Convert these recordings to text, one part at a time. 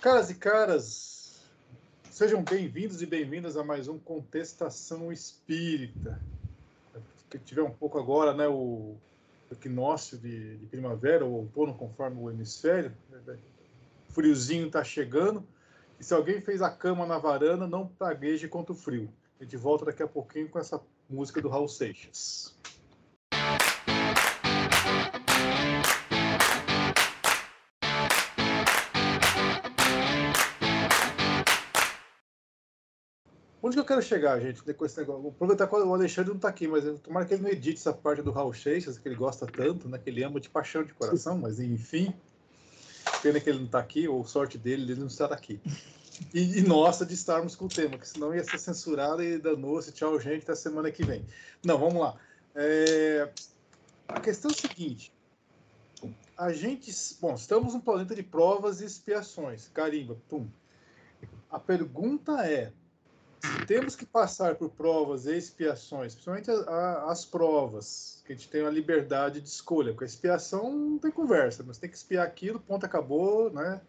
Caras e caras, sejam bem-vindos e bem-vindas a mais um Contestação Espírita. Que tiver um pouco agora, né, o equinócio de, de primavera, ou outono, conforme o hemisfério. O friozinho está chegando. E se alguém fez a cama na varanda, não pragueje contra o frio. A gente volta daqui a pouquinho com essa música do Raul Seixas. Onde que eu quero chegar, gente, com esse negócio? Vou aproveitar que o Alexandre não está aqui, mas tomara que ele não edite essa parte do Raul Seixas, que ele gosta tanto, né? Que ele ama de paixão de coração, mas enfim. Pena que ele não está aqui, ou sorte dele, ele não estar aqui. E, e, nossa de estarmos com o tema, que senão ia ser censurado e danou-se. Tchau, gente, até semana que vem. Não, vamos lá. É... A questão é a seguinte: a gente. Bom, estamos num planeta de provas e expiações. Carimba, pum. A pergunta é: temos que passar por provas e expiações, principalmente a, a, as provas, que a gente tem a liberdade de escolha. Com a expiação não tem conversa, mas tem que espiar aquilo, ponto, acabou, né?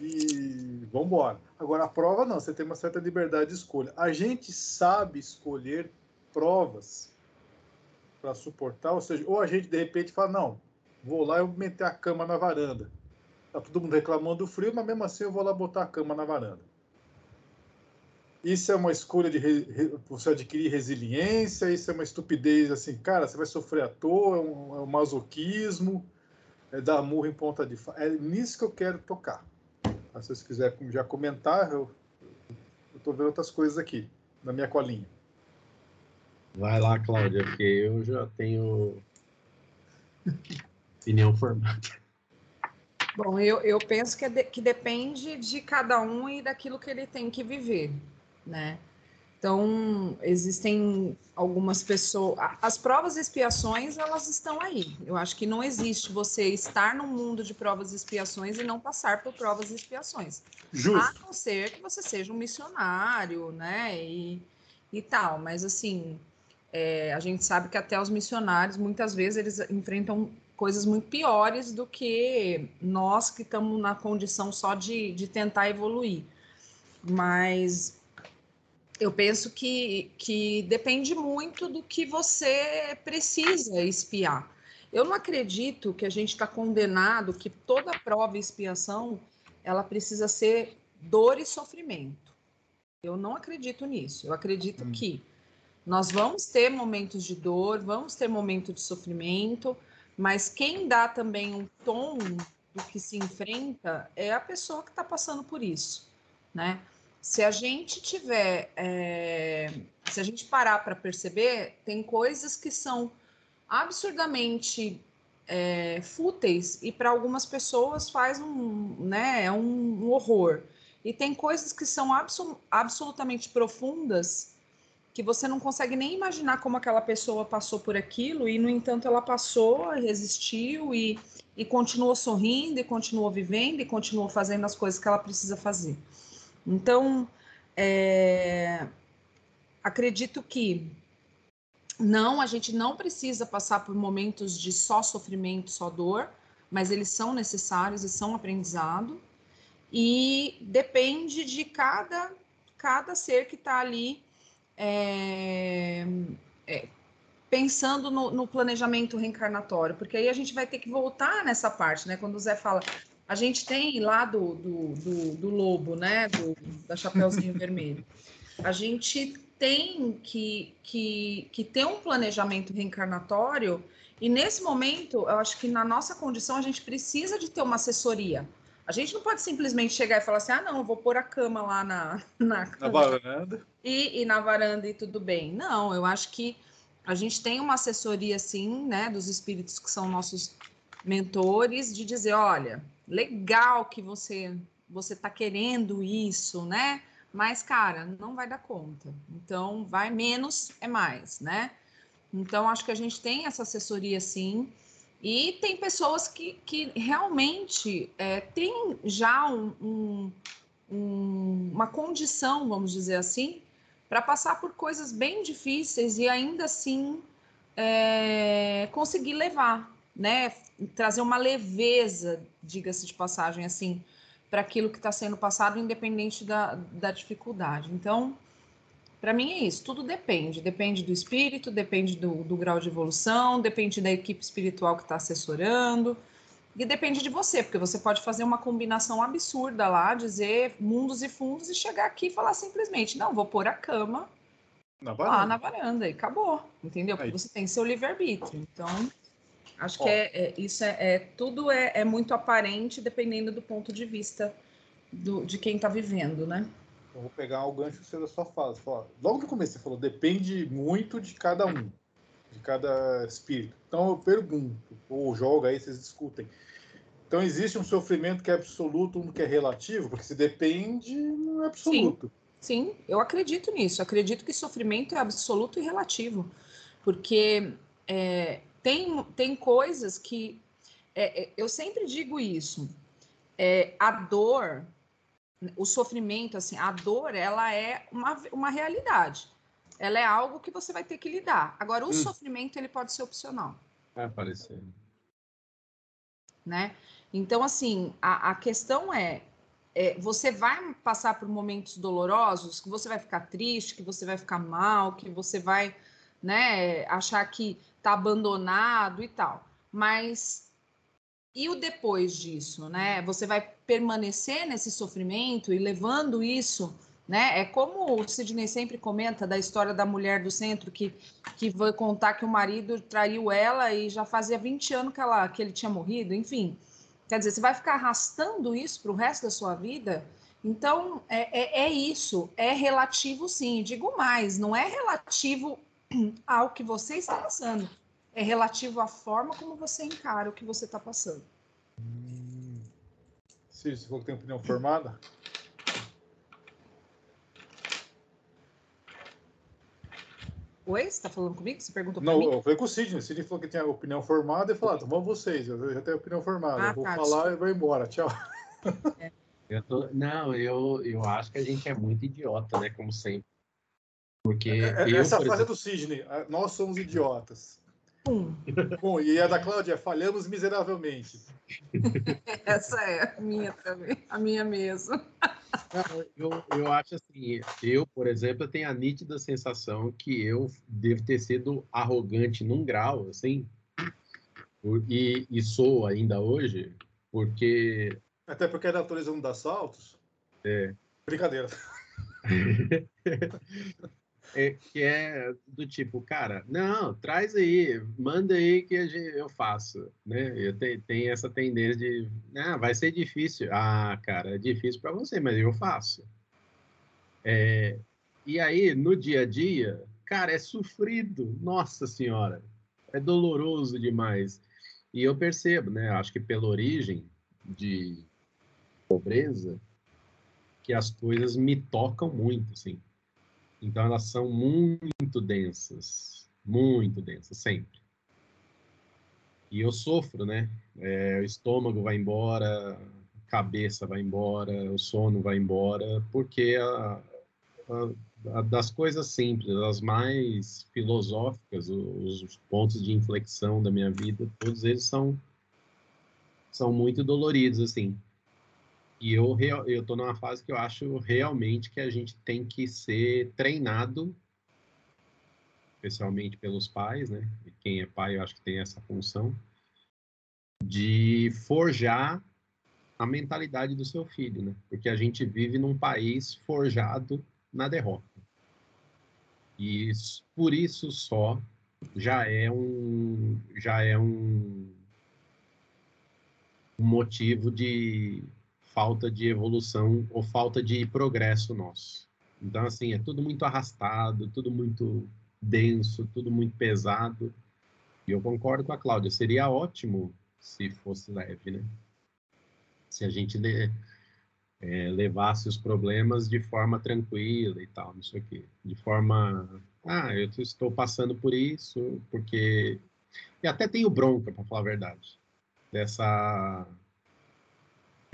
E vamos embora. Agora, a prova não, você tem uma certa liberdade de escolha. A gente sabe escolher provas para suportar, ou seja, ou a gente de repente fala, não, vou lá e meter a cama na varanda. Tá todo mundo reclamando do frio, mas mesmo assim eu vou lá botar a cama na varanda. Isso é uma escolha de re, você adquirir resiliência, isso é uma estupidez assim, cara, você vai sofrer à toa, é um, é um masoquismo, é dar murro em ponta de faca. É nisso que eu quero tocar. Tá? Se vocês quiserem já comentar, eu estou vendo outras coisas aqui na minha colinha. Vai lá, Cláudia, porque eu já tenho opinião formada. Bom, eu, eu penso que, é de, que depende de cada um e daquilo que ele tem que viver né? Então, existem algumas pessoas. As provas e expiações, elas estão aí. Eu acho que não existe você estar no mundo de provas e expiações e não passar por provas e expiações. Justo. A não ser que você seja um missionário, né? E, e tal. Mas, assim, é, a gente sabe que até os missionários, muitas vezes, eles enfrentam coisas muito piores do que nós que estamos na condição só de, de tentar evoluir. Mas eu penso que, que depende muito do que você precisa espiar. Eu não acredito que a gente está condenado que toda prova e expiação ela precisa ser dor e sofrimento. Eu não acredito nisso. Eu acredito hum. que nós vamos ter momentos de dor, vamos ter momentos de sofrimento, mas quem dá também um tom do que se enfrenta é a pessoa que está passando por isso, né? Se a gente tiver, é, se a gente parar para perceber, tem coisas que são absurdamente é, fúteis e para algumas pessoas faz um, né, é um, um, horror. E tem coisas que são abso absolutamente profundas que você não consegue nem imaginar como aquela pessoa passou por aquilo e, no entanto, ela passou, resistiu e, e continuou sorrindo, e continuou vivendo, e continuou fazendo as coisas que ela precisa fazer. Então, é, acredito que não, a gente não precisa passar por momentos de só sofrimento, só dor, mas eles são necessários e são aprendizado. E depende de cada, cada ser que está ali é, é, pensando no, no, planejamento reencarnatório, porque aí a gente vai ter que voltar nessa parte, né? Quando o Zé fala, a gente tem lá do, do, do, do lobo, né? Do, da Chapeuzinho Vermelho. A gente tem que, que, que ter um planejamento reencarnatório, e nesse momento, eu acho que na nossa condição, a gente precisa de ter uma assessoria. A gente não pode simplesmente chegar e falar assim: ah, não, eu vou pôr a cama lá na, na, na varanda. E, e na varanda e tudo bem. Não, eu acho que a gente tem uma assessoria, sim, né, dos espíritos que são nossos mentores, de dizer: olha, legal que você você está querendo isso, né? Mas, cara, não vai dar conta. Então, vai menos é mais, né? Então, acho que a gente tem essa assessoria sim. E tem pessoas que, que realmente é, têm já um, um, um, uma condição, vamos dizer assim, para passar por coisas bem difíceis e ainda assim é, conseguir levar, né? Trazer uma leveza, diga-se de passagem, assim, para aquilo que está sendo passado, independente da, da dificuldade. Então, para mim é isso, tudo depende. Depende do espírito, depende do, do grau de evolução, depende da equipe espiritual que está assessorando, e depende de você, porque você pode fazer uma combinação absurda lá, dizer mundos e fundos e chegar aqui e falar simplesmente: não, vou pôr a cama na lá na varanda e acabou, entendeu? Porque Aí. você tem seu livre-arbítrio. Então, acho que é, é, isso é, é tudo é, é, muito aparente dependendo do ponto de vista do, de quem está vivendo, né? Eu vou pegar o gancho que você da sua fala. Logo no começo você falou, depende muito de cada um de cada espírito. Então eu pergunto, ou jogo aí, vocês discutem. Então existe um sofrimento que é absoluto, um que é relativo, porque se depende, não é absoluto. Sim, sim eu acredito nisso. acredito que sofrimento é absoluto e relativo, porque é, tem, tem coisas que é, é eu sempre digo isso. É, a dor, o sofrimento, assim, a dor, ela é uma, uma realidade ela é algo que você vai ter que lidar. Agora, o hum. sofrimento ele pode ser opcional. Vai aparecer. Né? Então, assim, a, a questão é, é, você vai passar por momentos dolorosos, que você vai ficar triste, que você vai ficar mal, que você vai, né, achar que tá abandonado e tal. Mas e o depois disso, né? Você vai permanecer nesse sofrimento e levando isso né? É como o Sidney sempre comenta da história da mulher do centro que, que vai contar que o marido traiu ela e já fazia 20 anos que, ela, que ele tinha morrido, enfim. Quer dizer, você vai ficar arrastando isso para o resto da sua vida? Então, é, é, é, isso, é relativo sim. Digo mais, não é relativo ao que você está passando, é relativo à forma como você encara o que você está passando. Hum. Você falou que tem opinião formada? Oi, você está falando comigo? Você perguntou para mim? Não, eu falei com o Sidney. O Sidney falou que tinha opinião formada e falou, ah, então vamos vocês, eu já tenho opinião formada. Ah, eu vou tá, falar e vou embora, tchau. É. Eu tô... Não, eu, eu acho que a gente é muito idiota, né, como sempre. Porque é, é eu, Essa frase exemplo... do Sidney, nós somos idiotas. Hum. Bom, e a da Cláudia, falhamos miseravelmente. Essa é a minha também, a minha mesmo. Eu, eu acho assim, eu, por exemplo, tenho a nítida sensação que eu devo ter sido arrogante num grau, assim, e, e sou ainda hoje, porque... Até porque a natureza não dá saltos? É. Brincadeira. é, que é do tipo, cara, não, traz aí, manda aí que eu faço, né? Eu tenho, tenho essa tendência de, ah, vai ser difícil. Ah, cara, é difícil para você, mas eu faço. É, e aí, no dia a dia, cara, é sofrido, nossa senhora, é doloroso demais. E eu percebo, né? Acho que pela origem de pobreza, que as coisas me tocam muito, assim. Então, elas são muito densas, muito densas, sempre. E eu sofro, né? É, o estômago vai embora, a cabeça vai embora, o sono vai embora, porque a, a, a, das coisas simples, as mais filosóficas, os, os pontos de inflexão da minha vida, todos eles são são muito doloridos, assim. E eu eu estou numa fase que eu acho realmente que a gente tem que ser treinado, especialmente pelos pais, né? E quem é pai, eu acho que tem essa função de forjar a mentalidade do seu filho, né? Porque a gente vive num país forjado na derrota. E por isso só já é um já é um motivo de falta de evolução ou falta de progresso nosso. Então, assim, é tudo muito arrastado, tudo muito denso, tudo muito pesado. E eu concordo com a Cláudia, seria ótimo se fosse leve, né? Se a gente é, levasse os problemas de forma tranquila e tal, não sei o quê. De forma, ah, eu estou passando por isso, porque... E até tenho bronca, para falar a verdade, dessa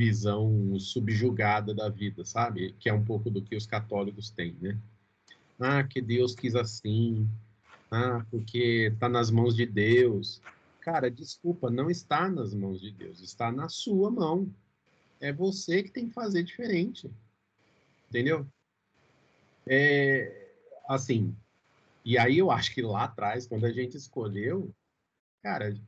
visão subjugada da vida, sabe? Que é um pouco do que os católicos têm, né? Ah, que Deus quis assim. Ah, porque está nas mãos de Deus. Cara, desculpa, não está nas mãos de Deus, está na sua mão. É você que tem que fazer diferente. Entendeu? É, assim, e aí eu acho que lá atrás, quando a gente escolheu, cara,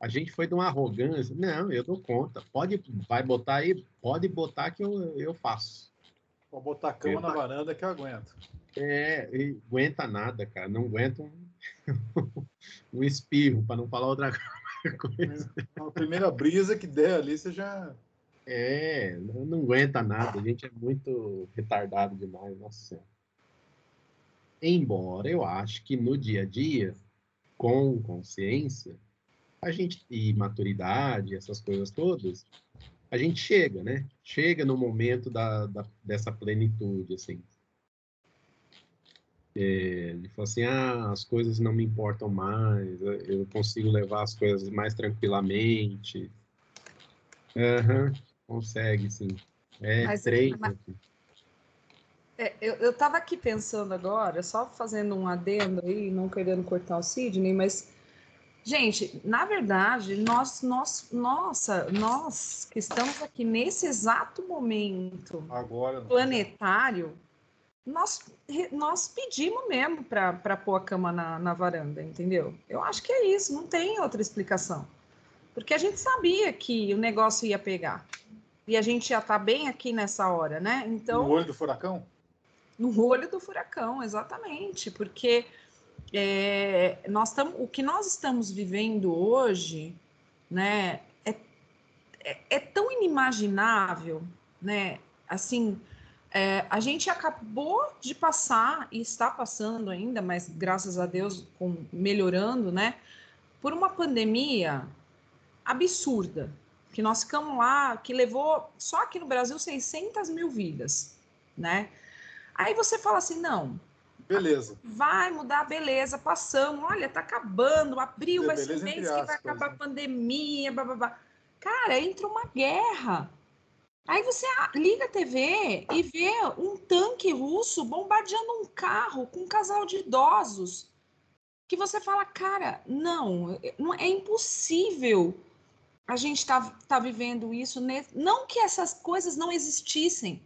a gente foi de uma arrogância. Não, eu dou conta. Pode, vai botar aí, pode botar que eu, eu faço. Vou botar a cama eu, na varanda que eu aguento. É, aguenta nada, cara. Não aguenta um, um espirro, para não falar outra coisa. A primeira brisa que der ali, você já. É, não aguenta nada. A gente é muito retardado demais, nossa senhora. Embora eu acho que no dia a dia, com consciência, a gente e maturidade, essas coisas todas, a gente chega, né? Chega no momento da, da dessa plenitude, assim. É, ele falou assim, ah, as coisas não me importam mais, eu consigo levar as coisas mais tranquilamente. Uhum, consegue, sim. É mas, treino. Mas, é, eu estava aqui pensando agora, só fazendo um adendo aí, não querendo cortar o Sidney, mas, gente, na verdade, nós, nós, nossa, nós que estamos aqui nesse exato momento agora, planetário, nós, nós pedimos mesmo para pôr a cama na, na varanda, entendeu? Eu acho que é isso, não tem outra explicação. Porque a gente sabia que o negócio ia pegar. E a gente já está bem aqui nessa hora, né? Então. No olho do furacão? no olho do furacão, exatamente, porque é, nós estamos, o que nós estamos vivendo hoje, né, é, é, é tão inimaginável, né, assim, é, a gente acabou de passar e está passando ainda, mas graças a Deus com, melhorando, né, por uma pandemia absurda, que nós ficamos lá, que levou só aqui no Brasil 600 mil vidas, né? Aí você fala assim, não. Beleza. Vai mudar, beleza, passamos. Olha, tá acabando, abril vai ser o mês que vai acabar a né? pandemia, blá. Cara, entra uma guerra. Aí você liga a TV e vê um tanque russo bombardeando um carro com um casal de idosos. Que você fala, cara, não, é impossível a gente tá, tá vivendo isso. Não que essas coisas não existissem,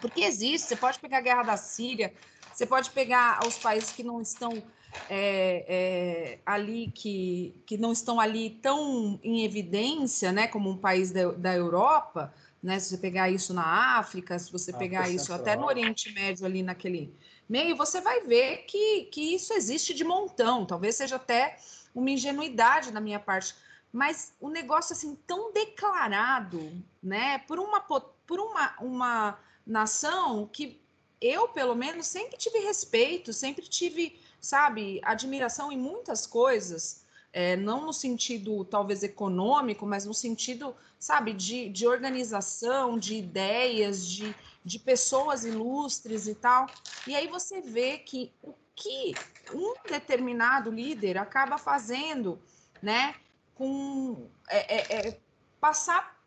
porque existe, você pode pegar a guerra da Síria, você pode pegar os países que não estão é, é, ali, que, que não estão ali tão em evidência, né, como um país da, da Europa, né, se você pegar isso na África, se você pegar isso até no Oriente Médio, ali naquele meio, você vai ver que, que isso existe de montão, talvez seja até uma ingenuidade da minha parte, mas o negócio assim tão declarado, né, por uma por uma, uma nação que eu, pelo menos, sempre tive respeito, sempre tive, sabe, admiração em muitas coisas, é, não no sentido talvez econômico, mas no sentido, sabe, de, de organização, de ideias, de, de pessoas ilustres e tal. E aí você vê que o que um determinado líder acaba fazendo, né, com é, é, é passar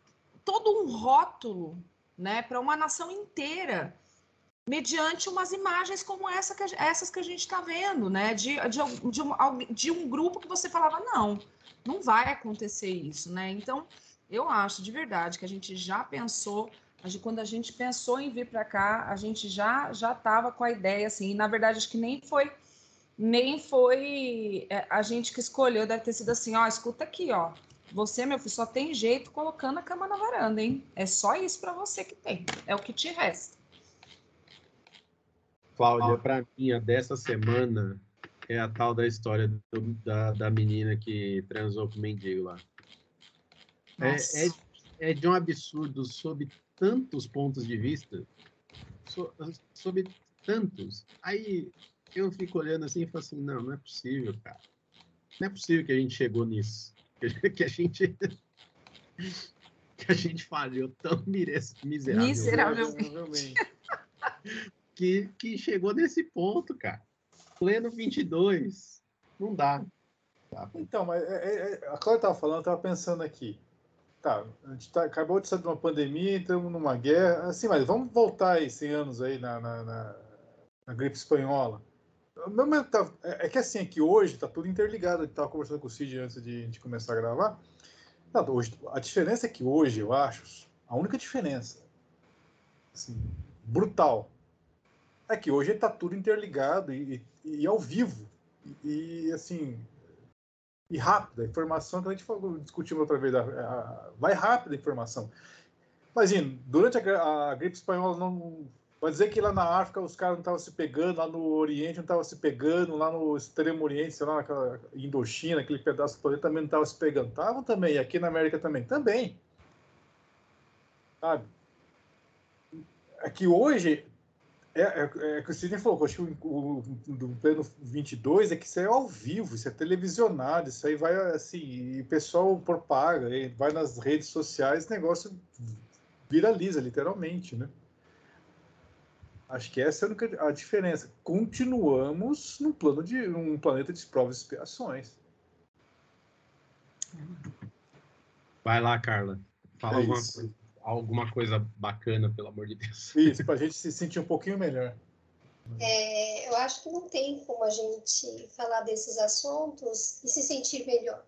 todo um rótulo né, para uma nação inteira, mediante umas imagens como essa que, essas que a gente está vendo, né, de, de, de, um, de um grupo que você falava, não, não vai acontecer isso, né? Então, eu acho de verdade que a gente já pensou, quando a gente pensou em vir para cá, a gente já já estava com a ideia assim, e na verdade acho que nem foi nem foi é, a gente que escolheu, deve ter sido assim, ó, escuta aqui, ó, você, meu filho, só tem jeito colocando a cama na varanda, hein? É só isso para você que tem. É o que te resta. Cláudia, para mim, a dessa semana é a tal da história do, da, da menina que transou com o mendigo lá. É, é, é, de um absurdo sob tantos pontos de vista, so, sob tantos. Aí eu fico olhando assim e falo assim, não, não é possível, cara. Não é possível que a gente chegou nisso. que a gente que a gente falhou tão miserável, miseravelmente que, que chegou nesse ponto, cara. Pleno 22, não dá. Tá. Então, mas é, é, é a Cláudia estava falando, eu estava pensando aqui. Tá, a gente tá, acabou de sair de uma pandemia, entramos numa guerra. Assim, mas vamos voltar aí 100 anos aí na, na, na, na gripe espanhola. Tá, é, é que assim, é que hoje está tudo interligado. Eu estava conversando com o Cid antes de, começar a gravar. Não, hoje, a diferença é que hoje, eu acho, a única diferença, assim, brutal, é que hoje está tudo interligado e, e, e, ao vivo. E, assim, e rápida. A informação que a gente falou, discutiu outra vez, a, a, vai rápida a informação. Imagina, durante a, a gripe espanhola, não, vai dizer que lá na África os caras não estavam se pegando, lá no Oriente não estavam se pegando, lá no Extremo Oriente, sei lá, naquela Indochina, aquele pedaço do também não estavam se pegando. Estavam também, e aqui na América também. Também. Sabe? É que hoje é, é, é que o Sidney falou, acho que o, o, do plano 22 é que isso é ao vivo, isso é televisionado, isso aí vai assim, e o pessoal propaga, vai nas redes sociais, o negócio viraliza, literalmente, né? Acho que essa é a, única, a diferença. Continuamos num plano de um planeta de provas e expiações. Vai lá, Carla. Fala é alguma coisa alguma coisa bacana, pelo amor de Deus. Isso, para a gente se sentir um pouquinho melhor. É, eu acho que não tem como a gente falar desses assuntos e se sentir melhor.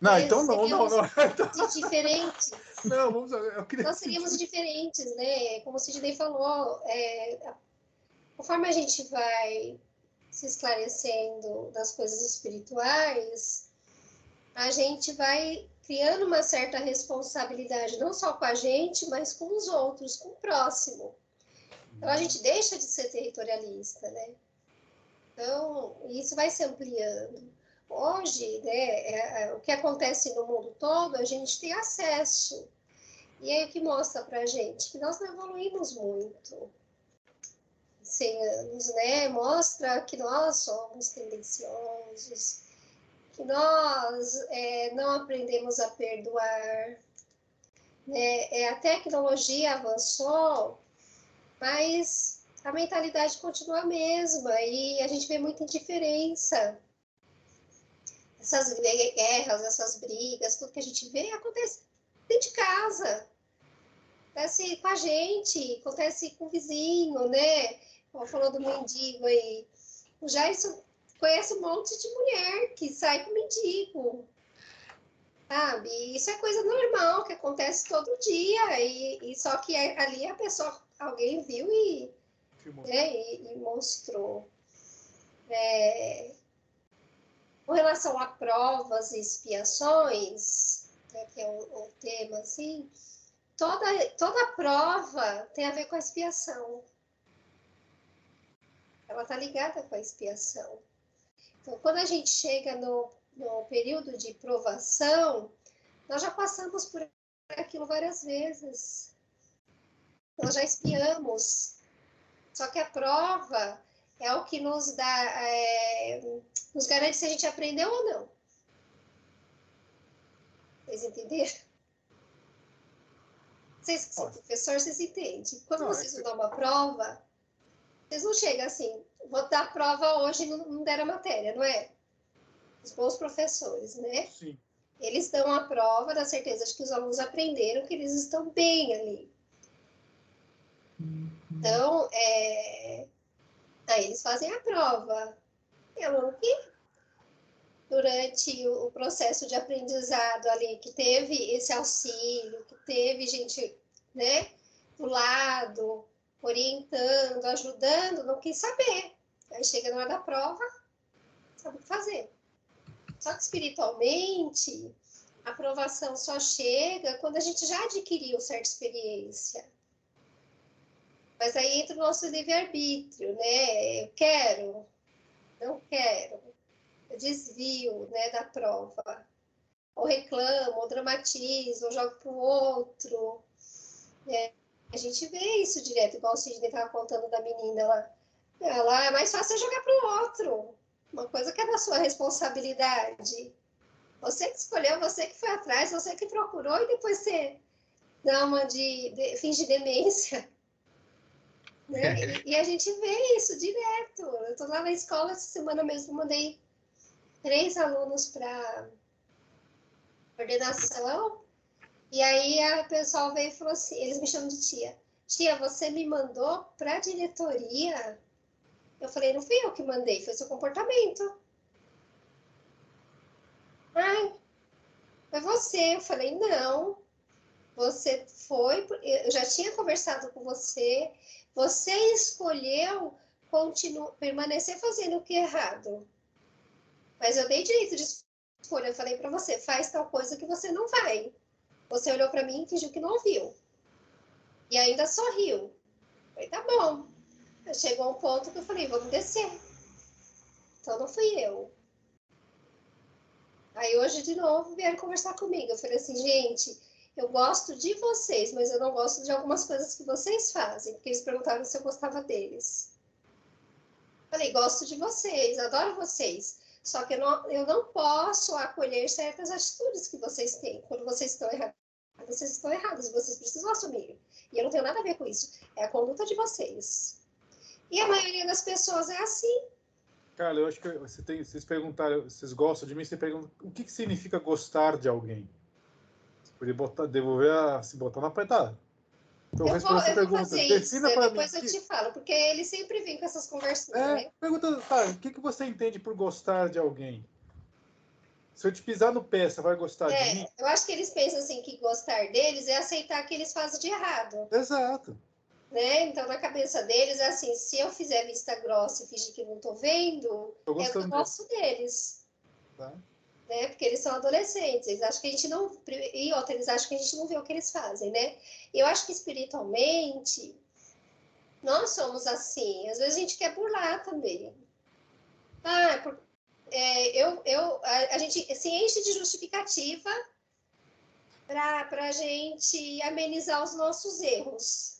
Não, é, então não, não, não. Então... Diferentes. Não, vamos eu queria... Nós seríamos diferentes, né? Como o Sidney falou, é, conforme a gente vai se esclarecendo das coisas espirituais, a gente vai criando uma certa responsabilidade, não só com a gente, mas com os outros, com o próximo. Então, a gente deixa de ser territorialista, né? Então, isso vai se ampliando. Hoje, né, é, é, o que acontece no mundo todo, a gente tem acesso. E aí o que mostra para a gente? Que nós não evoluímos muito. 100 anos, né? Mostra que nós somos tendenciosos, que nós é, não aprendemos a perdoar. Né? É, a tecnologia avançou, mas a mentalidade continua a mesma e a gente vê muita indiferença. Essas guerras, essas brigas, tudo que a gente vê acontece dentro de casa. Acontece com a gente, acontece com o vizinho, né? Falou do mendigo aí. O Jairson conhece um monte de mulher que sai com mendigo. Sabe? Isso é coisa normal que acontece todo dia. E, e só que é, ali a pessoa, alguém viu e, né, e, e mostrou. É, com relação a provas e expiações, né, que é o, o tema, assim, toda, toda prova tem a ver com a expiação. Ela está ligada com a expiação. Então, quando a gente chega no, no período de provação, nós já passamos por aquilo várias vezes. Nós já espiamos. Só que a prova é o que nos dá, é, nos garante se a gente aprendeu ou não. Vocês entenderam? Vocês que são professores, vocês entendem. Quando não, vocês é dão uma prova, vocês não chegam assim, vou dar prova hoje e não, deram a matéria, não é? Os bons professores, né? Sim. Eles dão a prova da certeza de que os alunos aprenderam, que eles estão bem ali. Uhum. Então, é... aí eles fazem a prova. E aluno que, durante o processo de aprendizado ali, que teve esse auxílio, que teve gente, né, do lado, orientando, ajudando, não quis saber. Aí chega na hora da prova, sabe o que fazer. Só que espiritualmente, a aprovação só chega quando a gente já adquiriu certa experiência. Mas aí entra o nosso livre-arbítrio, né? Eu quero, não quero. Eu desvio né, da prova. Ou reclamo, ou dramatizo, ou jogo para o outro. É, a gente vê isso direto, igual o Sidney estava contando da menina lá. Ela é mais fácil jogar para o outro. Uma coisa que é da sua responsabilidade. Você que escolheu, você que foi atrás, você que procurou e depois você dá uma de, de finge demência. Né? E, e, a gente vê isso direto. Eu estou lá na escola essa semana mesmo, mandei três alunos para coordenação e aí a pessoal veio e falou assim, eles me chamam de tia. Tia, você me mandou para a diretoria? Eu falei, não fui eu que mandei, foi seu comportamento. Ai, foi você. Eu falei, não, você foi, eu já tinha conversado com você, você escolheu continuar, permanecer fazendo o que é errado. Mas eu dei direito de escolha, eu falei para você, faz tal coisa que você não vai. Você olhou para mim e fingiu que não ouviu. E ainda sorriu. Falei, tá bom. Chegou um ponto que eu falei, vamos descer. Então não fui eu. Aí hoje, de novo, vieram conversar comigo. Eu falei assim, gente, eu gosto de vocês, mas eu não gosto de algumas coisas que vocês fazem. Porque eles perguntaram se eu gostava deles. Falei, gosto de vocês, adoro vocês. Só que eu não, eu não posso acolher certas atitudes que vocês têm. Quando vocês estão errados, vocês estão errados, vocês precisam assumir. E eu não tenho nada a ver com isso. É a conduta de vocês. E a maioria das pessoas é assim. Cara, eu acho que você tem, vocês perguntaram, vocês gostam de mim, você pergunta o que, que significa gostar de alguém? Você podia botar, devolver a, se botar na apertada. Então, eu vou, eu pergunta. Fazer isso, depois mim, eu te falo, porque ele sempre vem com essas conversas. É, né? Pergunta, tá, o que, que você entende por gostar de alguém? Se eu te pisar no pé, você vai gostar é, de mim? Eu acho que eles pensam assim que gostar deles é aceitar que eles fazem de errado. Exato. Né? Então, na cabeça deles, é assim, se eu fizer vista grossa e fingir que não tô vendo, eu gosto deles. Tá. Né? Porque eles são adolescentes, eles acham que a gente não. E outra, eles acham que a gente não vê o que eles fazem, né? Eu acho que espiritualmente nós somos assim. Às vezes a gente quer burlar também. Ah, por, é, eu, eu, a, a, gente se enche de justificativa para a gente amenizar os nossos erros.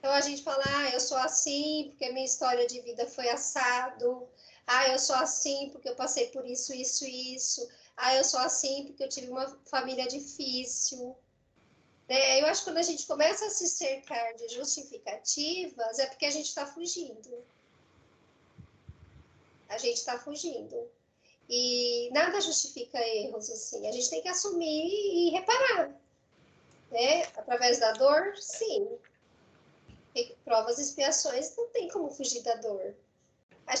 Então a gente fala, ah, eu sou assim porque minha história de vida foi assado. Ah, eu sou assim porque eu passei por isso, isso isso. Ah, eu sou assim porque eu tive uma família difícil. É, eu acho que quando a gente começa a se cercar de justificativas, é porque a gente está fugindo. A gente está fugindo. E nada justifica erros assim. A gente tem que assumir e reparar. Né? Através da dor, sim provas e expiações, não tem como fugir da dor. A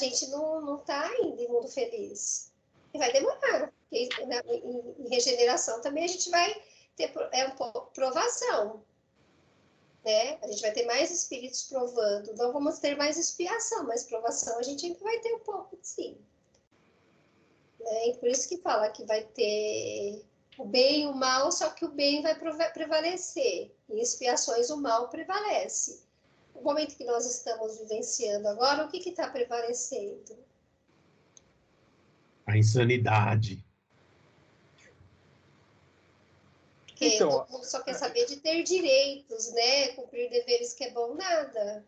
gente não está ainda em mundo feliz. E vai demorar. E, na, em, em, regeneração também a gente vai ter é um pouco provação. Né? A gente vai ter mais espíritos provando. Não vamos ter mais expiação, mas provação a gente ainda vai ter um pouco, sim. Né? E por isso que fala que vai ter o bem e o mal, só que o bem vai prevalecer. Em expiações, o mal prevalece. O momento que nós estamos vivenciando agora, o que está prevalecendo? A insanidade. Porque então, todo mundo só quer saber de ter direitos, né? Cumprir deveres que é bom nada.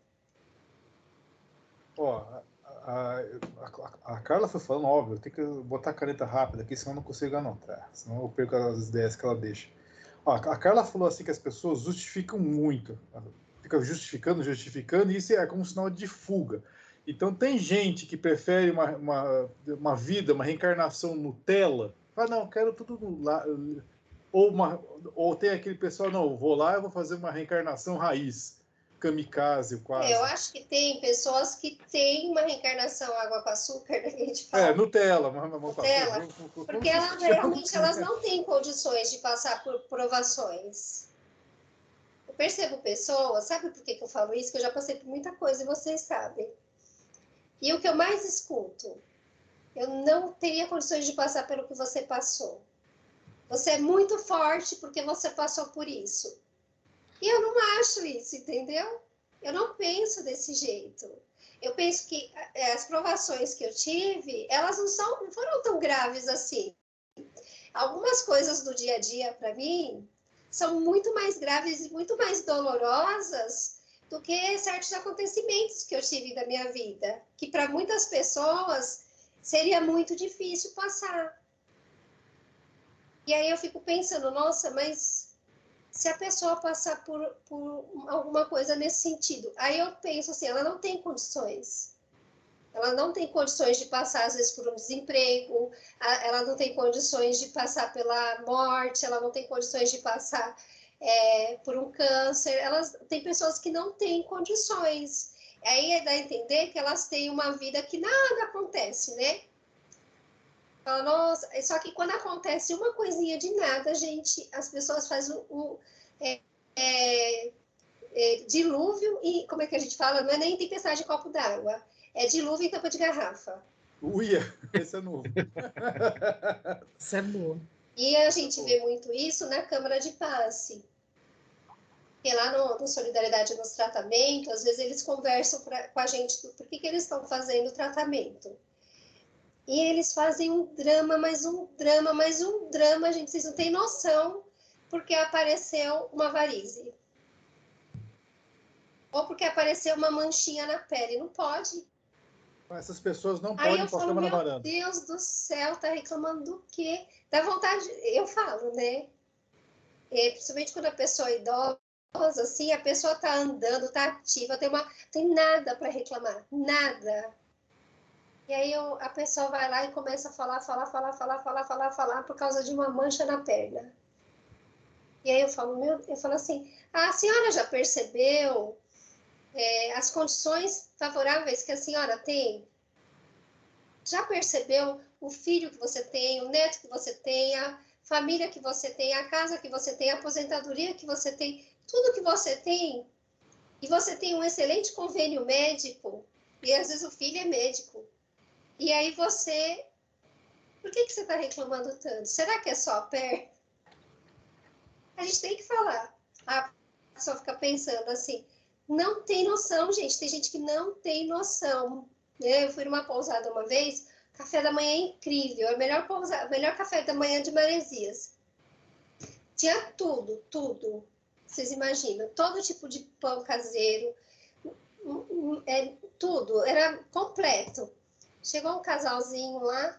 Ó, a, a, a, Carla foi falando, óbvio, tem que botar a caneta rápida aqui, senão eu não consigo anotar. Senão eu perco as ideias que ela deixa. A Carla falou assim que as pessoas justificam muito. Fica justificando, justificando, e isso é como um sinal de fuga. Então tem gente que prefere uma, uma, uma vida, uma reencarnação Nutella. Fala, não, quero tudo lá. Ou, uma, ou tem aquele pessoal, não, vou lá, eu vou fazer uma reencarnação raiz kamikaze quase. Eu acho que tem pessoas que têm uma reencarnação água com açúcar, né, que a gente fala. É, Nutella. Nutella. Porque elas, realmente elas não têm condições de passar por provações. Eu percebo pessoas, sabe por que, que eu falo isso? Que eu já passei por muita coisa e vocês sabem. E o que eu mais escuto, eu não teria condições de passar pelo que você passou. Você é muito forte porque você passou por isso. E eu não acho isso, entendeu? Eu não penso desse jeito. Eu penso que eh, as provações que eu tive, elas não, são, não foram tão graves assim. Algumas coisas do dia a dia, para mim, são muito mais graves e muito mais dolorosas do que certos acontecimentos que eu tive da minha vida, que para muitas pessoas seria muito difícil passar. E aí eu fico pensando, nossa, mas se a pessoa passar por, por alguma coisa nesse sentido, aí eu penso assim, ela não tem condições. Ela não tem condições de passar, às vezes, por um desemprego, ela não tem condições de passar pela morte, ela não tem condições de passar é, por um câncer. Elas tem pessoas que não têm condições. Aí é dar a entender que elas têm uma vida que nada acontece, né? Fala, nossa, só que quando acontece uma coisinha de nada, gente, as pessoas fazem um, um é, é, é, dilúvio e, como é que a gente fala? Não é nem tempestade de copo d'água, é dilúvio em tampa de garrafa. Uia, esse é novo. Isso é boa. E a gente vê muito isso na Câmara de Passe. Porque lá no, no Solidariedade nos Tratamentos, às vezes eles conversam pra, com a gente do por que, que eles estão fazendo o tratamento. E eles fazem um drama, mais um drama, mais um drama, gente, vocês não têm noção, porque apareceu uma varize. Ou porque apareceu uma manchinha na pele. Não pode. Essas pessoas não Aí podem cama na meu varanda. Deus do céu, tá reclamando do quê? Dá vontade, eu falo, né? É, principalmente quando a pessoa é idosa, assim, a pessoa tá andando, tá ativa, tem, uma, tem nada para reclamar, nada. E aí eu, a pessoa vai lá e começa a falar, falar, falar, falar, falar, falar, falar, por causa de uma mancha na perna. E aí eu falo, meu, eu falo assim, a senhora já percebeu é, as condições favoráveis que a senhora tem? Já percebeu o filho que você tem, o neto que você tem, a família que você tem, a casa que você tem, a aposentadoria que você tem, tudo que você tem, e você tem um excelente convênio médico, e às vezes o filho é médico. E aí você. Por que, que você está reclamando tanto? Será que é só a perna? A gente tem que falar. A pessoa fica pensando assim, não tem noção, gente. Tem gente que não tem noção. Eu fui numa pousada uma vez, café da manhã é incrível, é o melhor, pousa... melhor café da manhã de Maresias. Tinha tudo, tudo. Vocês imaginam? Todo tipo de pão caseiro, é, tudo, era completo. Chegou um casalzinho lá,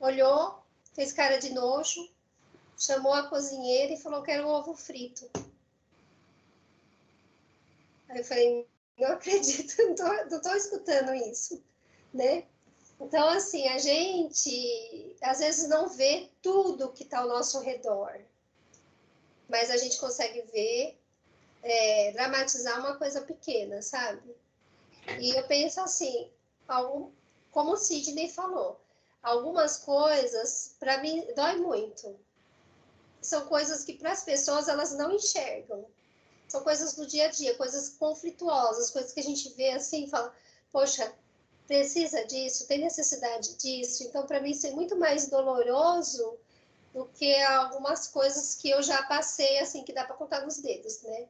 olhou, fez cara de nojo, chamou a cozinheira e falou que era um ovo frito. Aí eu falei, não acredito, não tô escutando isso, né? Então, assim, a gente às vezes não vê tudo que está ao nosso redor, mas a gente consegue ver, é, dramatizar uma coisa pequena, sabe? E eu penso assim, como o Sidney falou, algumas coisas, para mim, dói muito. São coisas que para as pessoas elas não enxergam são coisas do dia a dia, coisas conflituosas, coisas que a gente vê assim fala, poxa, precisa disso, tem necessidade disso. Então, para mim, isso é muito mais doloroso do que algumas coisas que eu já passei, assim, que dá para contar nos dedos, né?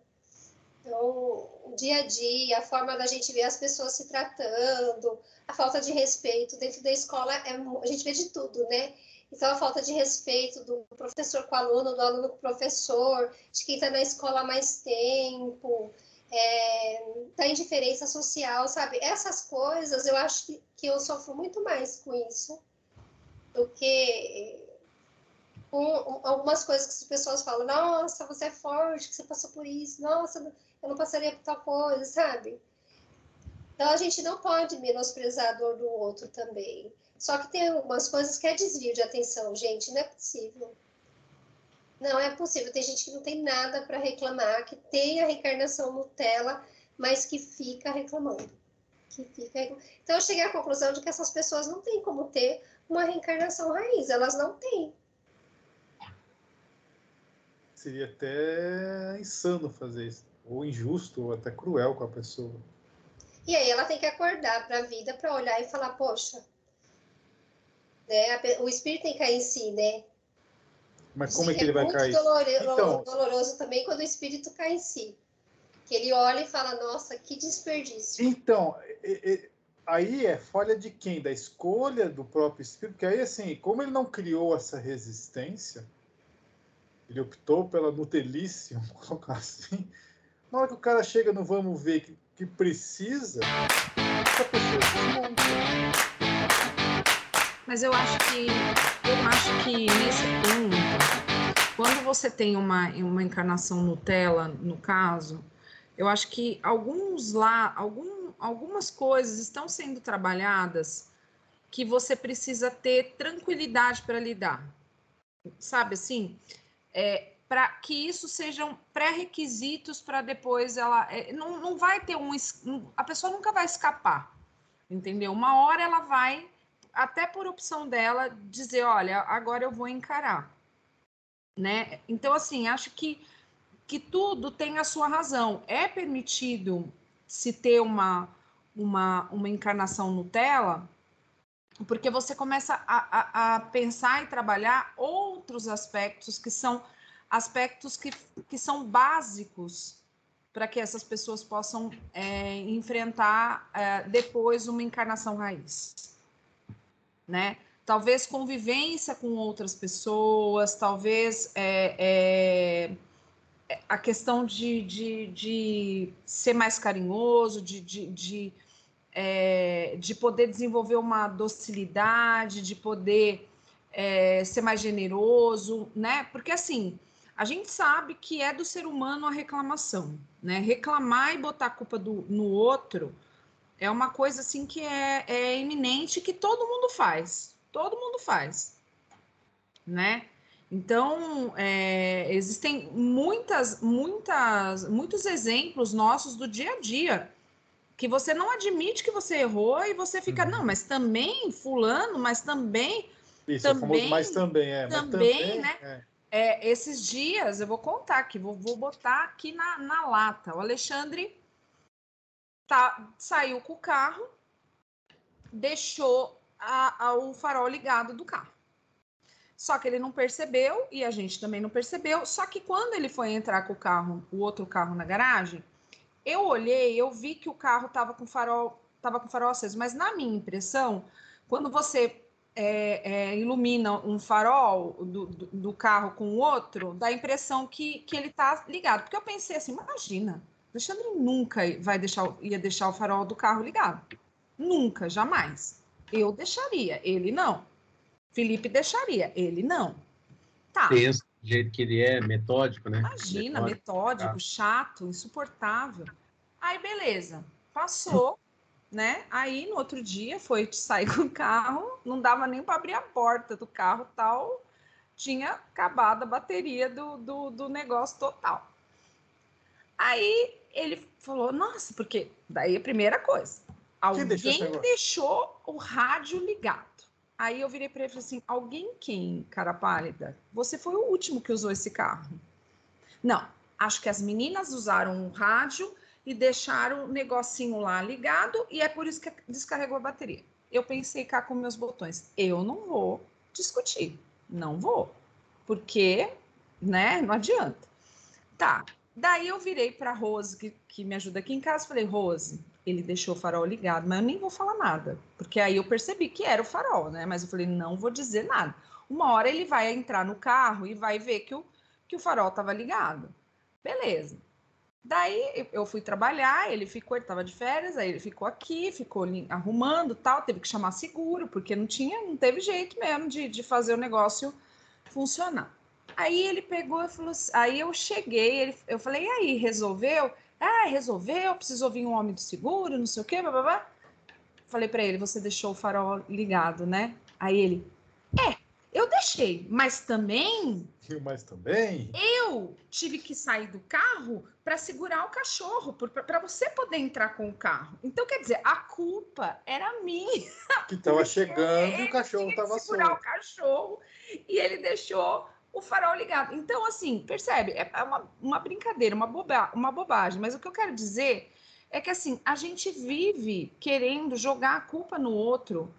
Então, o dia a dia, a forma da gente ver as pessoas se tratando, a falta de respeito dentro da escola, é, a gente vê de tudo, né? Então, a falta de respeito do professor com o aluno, do aluno com o professor, de quem está na escola há mais tempo, é, da indiferença social, sabe? Essas coisas, eu acho que, que eu sofro muito mais com isso do que com algumas coisas que as pessoas falam, nossa, você é forte, que você passou por isso, nossa, eu não passaria por tal coisa, sabe? Então, a gente não pode menosprezar a dor do outro também. Só que tem algumas coisas que é desvio de atenção, gente, não é possível. Não é possível. Tem gente que não tem nada para reclamar, que tem a reencarnação Nutella, mas que fica reclamando. Que fica... Então eu cheguei à conclusão de que essas pessoas não têm como ter uma reencarnação raiz, elas não têm. Seria até insano fazer isso, ou injusto, ou até cruel com a pessoa. E aí ela tem que acordar para a vida para olhar e falar, poxa, né? O espírito tem que cair em si, né? Mas como é que ele vai cair? É então, muito doloroso também quando o espírito cai em si. Que ele olha e fala, nossa, que desperdício. Então, aí é falha de quem? Da escolha do próprio espírito? Porque aí, assim, como ele não criou essa resistência, ele optou pela nutelice, vamos colocar assim, na hora que o cara chega no vamos ver que, que precisa, essa pessoa desmonta. Mas eu acho que eu acho que nesse ponto, quando você tem uma, uma encarnação Nutella, no caso, eu acho que alguns lá, algum, algumas coisas estão sendo trabalhadas que você precisa ter tranquilidade para lidar. Sabe assim? É, para que isso sejam pré-requisitos para depois ela. É, não, não vai ter um. A pessoa nunca vai escapar, entendeu? Uma hora ela vai até por opção dela dizer, olha, agora eu vou encarar, né? Então assim, acho que que tudo tem a sua razão. É permitido se ter uma uma, uma encarnação Nutella, porque você começa a, a, a pensar e trabalhar outros aspectos que são aspectos que, que são básicos para que essas pessoas possam é, enfrentar é, depois uma encarnação raiz, né? Talvez convivência com outras pessoas, talvez é, é a questão de, de, de, ser mais carinhoso, de, de, de, é, de poder desenvolver uma docilidade, de poder é, ser mais generoso, né? Porque assim, a gente sabe que é do ser humano a reclamação, né? Reclamar e botar a culpa do, no outro é uma coisa assim que é, é iminente que todo mundo faz, todo mundo faz, né? Então é, existem muitas, muitas, muitos exemplos nossos do dia a dia que você não admite que você errou e você fica, uhum. não, mas também fulano, mas também isso, também, é famoso, mas também é. Também, também né? É. É, esses dias, eu vou contar aqui, vou, vou botar aqui na, na lata. O Alexandre tá, saiu com o carro, deixou a, a, o farol ligado do carro. Só que ele não percebeu e a gente também não percebeu. Só que quando ele foi entrar com o carro, o outro carro na garagem, eu olhei, eu vi que o carro estava com farol, tava com farol aceso. Mas na minha impressão, quando você é, é, ilumina um farol do, do, do, carro com o outro, dá a impressão que, que ele está ligado. Porque eu pensei assim, imagina, Alexandre nunca vai deixar, ia deixar o farol do carro ligado. Nunca, jamais. Eu deixaria, ele não. Felipe deixaria, ele não. Tá. Pensa do jeito que ele é, metódico, né? Imagina, metódico, metódico tá. chato, insuportável. Aí, beleza. Passou né? Aí no outro dia foi sair com o carro, não dava nem para abrir a porta do carro, tal, tinha acabado a bateria do, do, do negócio total. Aí ele falou, nossa, porque daí a primeira coisa, alguém deixou, deixou o rádio ligado. Aí eu virei para ele e falei assim: alguém quem, cara pálida? Você foi o último que usou esse carro. Não, acho que as meninas usaram o rádio e deixaram o negocinho lá ligado e é por isso que descarregou a bateria. Eu pensei cá com meus botões, eu não vou discutir, não vou, porque, né, não adianta. Tá, daí eu virei para Rose, que, que me ajuda aqui em casa, falei, Rose, ele deixou o farol ligado, mas eu nem vou falar nada, porque aí eu percebi que era o farol, né, mas eu falei, não vou dizer nada. Uma hora ele vai entrar no carro e vai ver que o, que o farol estava ligado. Beleza. Daí eu fui trabalhar, ele ficou, ele estava de férias, aí ele ficou aqui, ficou arrumando tal, teve que chamar seguro, porque não tinha, não teve jeito mesmo de, de fazer o negócio funcionar. Aí ele pegou e falou assim, aí eu cheguei, ele, eu falei, e aí, resolveu? Ah, resolveu, precisou vir um homem do seguro, não sei o quê, blá, blá, blá. Falei para ele, você deixou o farol ligado, né? Aí ele, eu deixei, mas também. Mas também. Eu tive que sair do carro para segurar o cachorro, para você poder entrar com o carro. Então, quer dizer, a culpa era minha. Que estava chegando e o cachorro estava solto. segurar o cachorro e ele deixou o farol ligado. Então, assim, percebe? É, é uma, uma brincadeira, uma, boba, uma bobagem. Mas o que eu quero dizer é que, assim, a gente vive querendo jogar a culpa no outro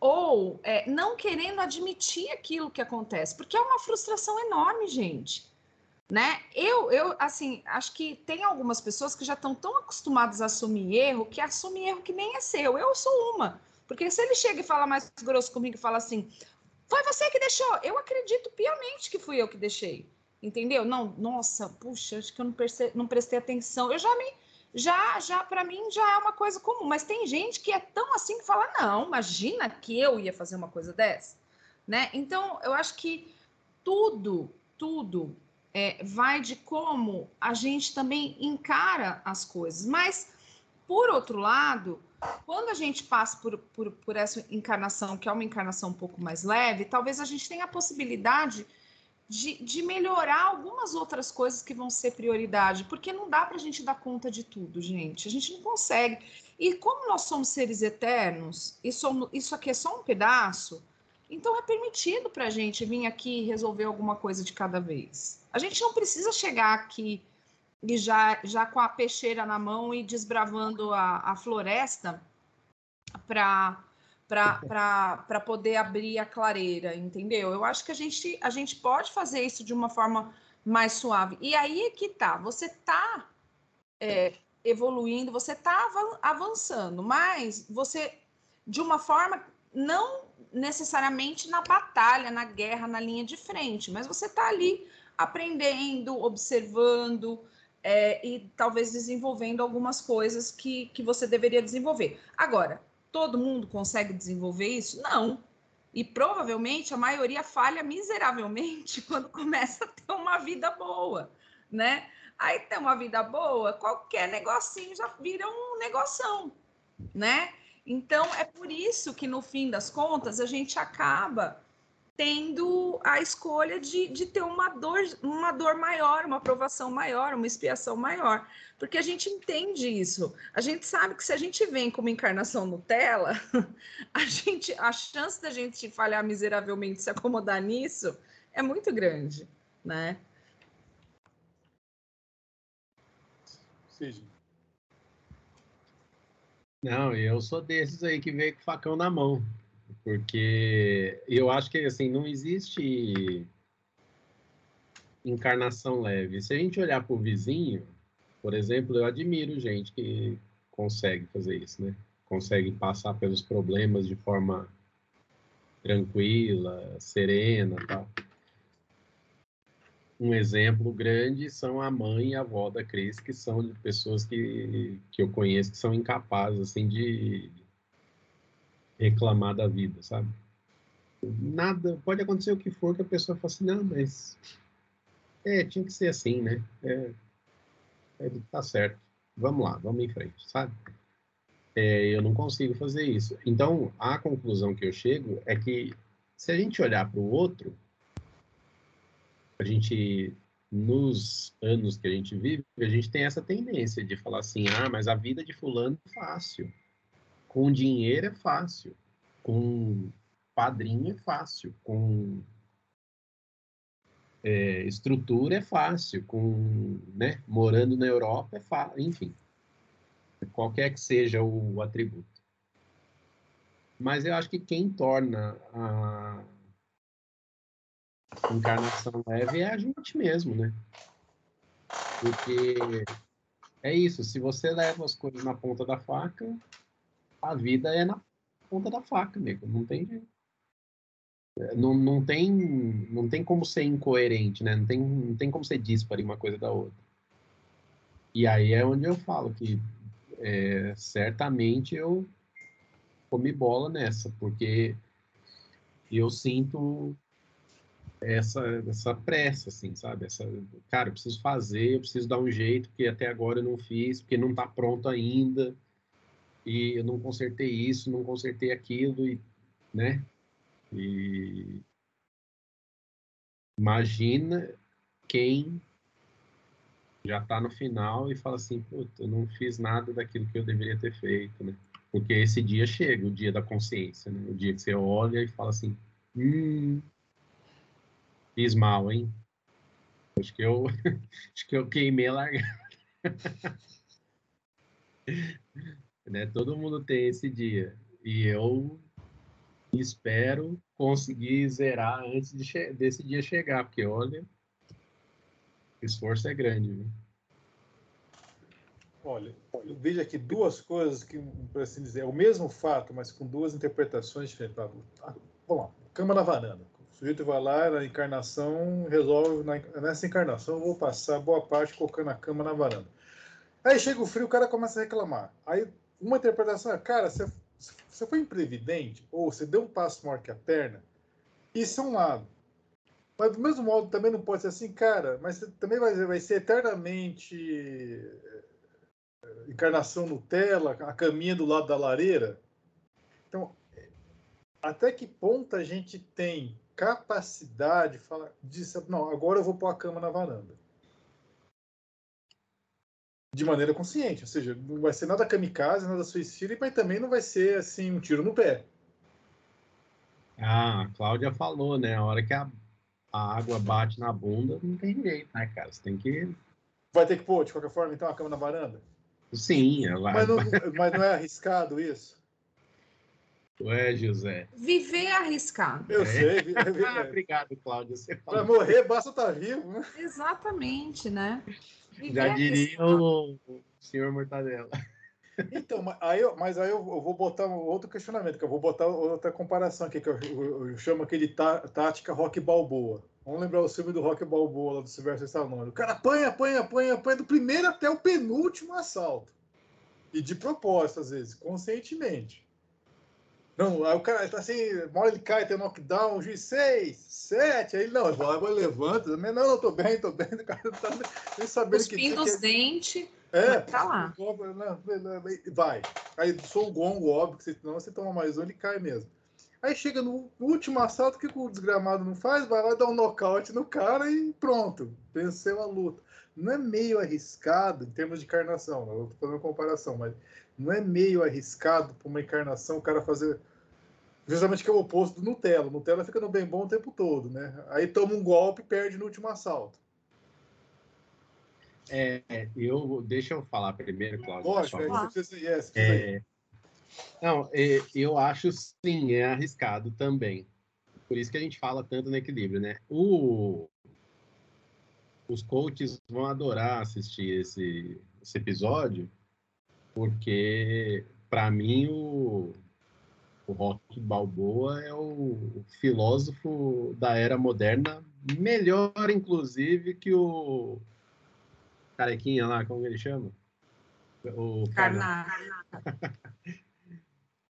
ou é, não querendo admitir aquilo que acontece, porque é uma frustração enorme, gente. Né? Eu, eu, assim, acho que tem algumas pessoas que já estão tão acostumadas a assumir erro que assumem erro que nem é seu. Eu sou uma. Porque se ele chega e fala mais grosso comigo e fala assim, foi você que deixou, eu acredito piamente que fui eu que deixei. Entendeu? Não, nossa, puxa, acho que eu não, perce, não prestei atenção. Eu já me já, já para mim já é uma coisa comum. Mas tem gente que é tão assim que fala, não, imagina que eu ia fazer uma coisa dessa, né? Então, eu acho que tudo, tudo é, vai de como a gente também encara as coisas. Mas, por outro lado, quando a gente passa por, por, por essa encarnação, que é uma encarnação um pouco mais leve, talvez a gente tenha a possibilidade de, de melhorar algumas outras coisas que vão ser prioridade, porque não dá para a gente dar conta de tudo, gente. A gente não consegue. E como nós somos seres eternos, e somos, isso aqui é só um pedaço, então é permitido para a gente vir aqui resolver alguma coisa de cada vez. A gente não precisa chegar aqui e já, já com a peixeira na mão e desbravando a, a floresta para para poder abrir a clareira, entendeu? Eu acho que a gente, a gente pode fazer isso de uma forma mais suave. E aí é que tá, você tá é, evoluindo, você tá avançando, mas você, de uma forma, não necessariamente na batalha, na guerra, na linha de frente, mas você tá ali aprendendo, observando, é, e talvez desenvolvendo algumas coisas que, que você deveria desenvolver. Agora, todo mundo consegue desenvolver isso? Não. E provavelmente a maioria falha miseravelmente quando começa a ter uma vida boa, né? Aí tem uma vida boa, qualquer negocinho já vira um negoção, né? Então é por isso que no fim das contas a gente acaba tendo a escolha de, de ter uma dor, uma dor maior, uma aprovação maior, uma expiação maior, porque a gente entende isso. A gente sabe que se a gente vem com uma encarnação Nutella, a gente, a chance da gente falhar miseravelmente se acomodar nisso é muito grande, né? Sim. Não, eu sou desses aí que veio com o facão na mão. Porque eu acho que assim, não existe encarnação leve. Se a gente olhar para o vizinho, por exemplo, eu admiro gente que consegue fazer isso, né? Consegue passar pelos problemas de forma tranquila, serena, tal. Um exemplo grande são a mãe e a avó da Cris, que são pessoas que, que eu conheço que são incapazes assim de reclamar da vida, sabe? Nada, pode acontecer o que for que a pessoa fala assim, não, mas é, tinha que ser assim, né? É, é, tá certo, vamos lá, vamos em frente, sabe? É, eu não consigo fazer isso. Então, a conclusão que eu chego é que se a gente olhar para o outro, a gente, nos anos que a gente vive, a gente tem essa tendência de falar assim, ah, mas a vida de fulano é fácil. Com dinheiro é fácil, com padrinho é fácil, com é, estrutura é fácil, com né, morando na Europa é fácil, enfim, qualquer que seja o atributo. Mas eu acho que quem torna a encarnação leve é a gente mesmo, né? Porque é isso, se você leva as coisas na ponta da faca, a vida é na ponta da faca, nego. Não tem. É, não, não, tem, não tem como ser incoerente, né? Não tem, não tem como ser dispare uma coisa da outra. E aí é onde eu falo que é, certamente eu comi bola nessa, porque eu sinto essa, essa pressa, assim, sabe? Essa, cara, eu preciso fazer, eu preciso dar um jeito, porque até agora eu não fiz, porque não está pronto ainda e eu não consertei isso, não consertei aquilo, e, né? E imagina quem já está no final e fala assim, puta, eu não fiz nada daquilo que eu deveria ter feito, né? Porque esse dia chega, o dia da consciência, né? O dia que você olha e fala assim, hum, fiz mal, hein? Acho que eu, acho que eu queimei a largada. né? Todo mundo tem esse dia. E eu espero conseguir zerar antes de desse dia chegar, porque olha, o esforço é grande. Viu? Olha, eu vejo aqui duas coisas que, por assim dizer, é o mesmo fato, mas com duas interpretações diferentes. Ah, vamos lá, cama na varanda. O sujeito vai lá na encarnação, resolve, nessa encarnação eu vou passar boa parte colocando a cama na varanda. Aí chega o frio, o cara começa a reclamar. Aí uma interpretação cara, você, você foi imprevidente, ou você deu um passo maior que a perna, isso é um lado. Mas do mesmo modo também não pode ser assim, cara, mas também vai, vai ser eternamente eh, encarnação Nutella, a caminha do lado da lareira. Então, até que ponto a gente tem capacidade fala, de não, agora eu vou pôr a cama na varanda. De maneira consciente, ou seja, não vai ser nada kamikaze, nada suicida, mas também não vai ser assim um tiro no pé. Ah, a Cláudia falou, né? A hora que a, a água bate na bunda, não tem jeito, né, cara? Você tem que. Vai ter que pôr, de qualquer forma, então, a cama na varanda? Sim, ela... mas, não, mas não é arriscado isso? Ué, José. Viver é arriscado. Eu é. sei. ah, obrigado, Cláudia. Para morrer, basta estar tá vivo. Né? Exatamente, né? Já diria o senhor Mortadela. Então, aí, mas aí eu, vou botar outro questionamento, que eu vou botar outra comparação aqui, que eu, eu, eu chamo aqui de tá, tática rock balboa. Vamos lembrar o filme do rock balboa lá do Silvestre Stallone. O cara apanha, apanha, apanha, apanha do primeiro até o penúltimo assalto. E de propósito, às vezes, conscientemente. Não, aí o cara tá assim, mora ele cai, tem um knockdown, juiz 6, 7, aí ele não, ele levanta, não, não, tô bem, tô bem, o cara tá nem sabendo Os que... Os que... dentes, é, tá lá. Vai, aí sou o gongo, óbvio, que senão você toma mais um, ele cai mesmo. Aí chega no último assalto, o que o desgramado não faz? Vai lá dar um nocaute no cara e pronto, venceu a luta. Não é meio arriscado em termos de encarnação, não estou fazendo uma comparação, mas não é meio arriscado para uma encarnação o cara fazer justamente que é o oposto do Nutella. O Nutella fica no bem bom o tempo todo, né? Aí toma um golpe e perde no último assalto. É, eu deixa eu falar primeiro, Cláudio. Lógico, é, você precisa, é, não, é, eu acho sim, é arriscado também. Por isso que a gente fala tanto no equilíbrio, né? O, os coaches vão adorar assistir esse, esse episódio, porque para mim o, o Rock Balboa é o filósofo da era moderna, melhor inclusive que o carequinha lá, como ele chama? O Karnak.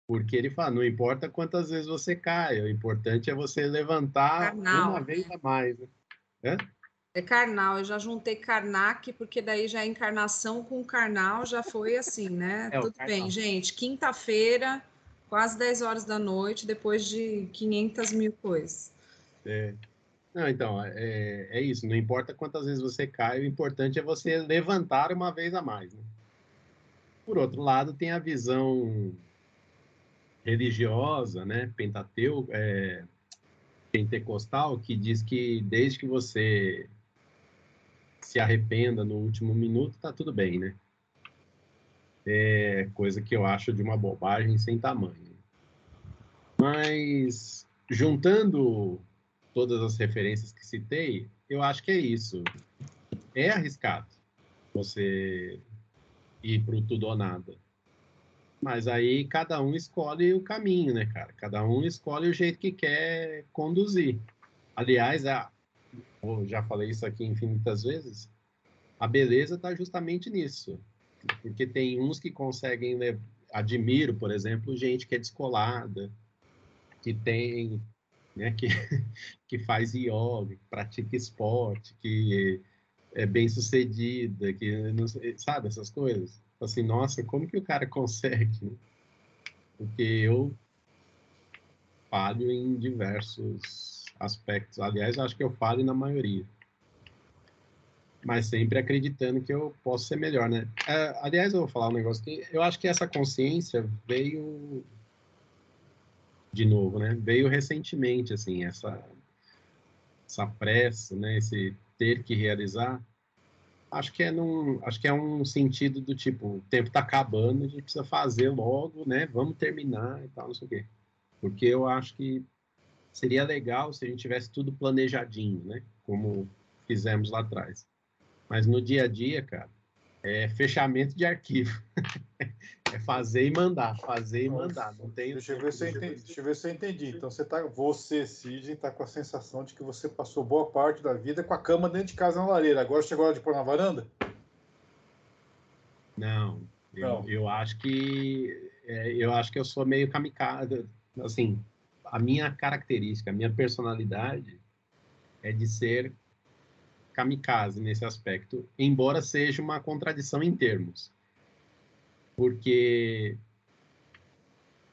Porque ele fala, não importa quantas vezes você cai, o importante é você levantar Carnal. uma vez a mais. Né? É? é carnal, eu já juntei Karnak, porque daí já é encarnação com carnal, já foi assim, né? É, Tudo bem, gente. Quinta-feira, quase 10 horas da noite, depois de 500 mil coisas. É. Não, então, é, é isso. Não importa quantas vezes você cai, o importante é você levantar uma vez a mais. Né? Por outro lado, tem a visão religiosa, né, pentateu, é, pentecostal, que diz que desde que você se arrependa no último minuto, tá tudo bem, né? É coisa que eu acho de uma bobagem sem tamanho. Mas juntando todas as referências que citei, eu acho que é isso. É arriscado você ir para o tudo ou nada. Mas aí cada um escolhe o caminho, né, cara? Cada um escolhe o jeito que quer conduzir. Aliás, a, já falei isso aqui infinitas vezes, a beleza está justamente nisso. Porque tem uns que conseguem, né, admiro, por exemplo, gente que é descolada, que tem, né, que, que faz yoga, que pratica esporte, que é bem sucedida, que sabe essas coisas assim, nossa, como que o cara consegue? Porque eu falho em diversos aspectos. Aliás, acho que eu falho na maioria. Mas sempre acreditando que eu posso ser melhor, né? É, aliás, eu vou falar um negócio que eu acho que essa consciência veio de novo, né? Veio recentemente, assim, essa essa pressa, né? Esse ter que realizar acho que é num, acho que é um sentido do tipo, o tempo está acabando, a gente precisa fazer logo, né? Vamos terminar e tal, não sei o quê. Porque eu acho que seria legal se a gente tivesse tudo planejadinho, né? Como fizemos lá atrás. Mas no dia a dia, cara, é fechamento de arquivo. é fazer e mandar, fazer e mandar. Não tem. Deixa eu ver se eu entendi. Deixa eu ver se eu entendi. Então você tá, você, Sidney, tá com a sensação de que você passou boa parte da vida com a cama dentro de casa na lareira. Agora chegou a hora de pôr na varanda? Não. Eu, Não. eu acho que é, eu acho que eu sou meio kamikaze. Assim, a minha característica, a minha personalidade é de ser kamikaze nesse aspecto, embora seja uma contradição em termos. Porque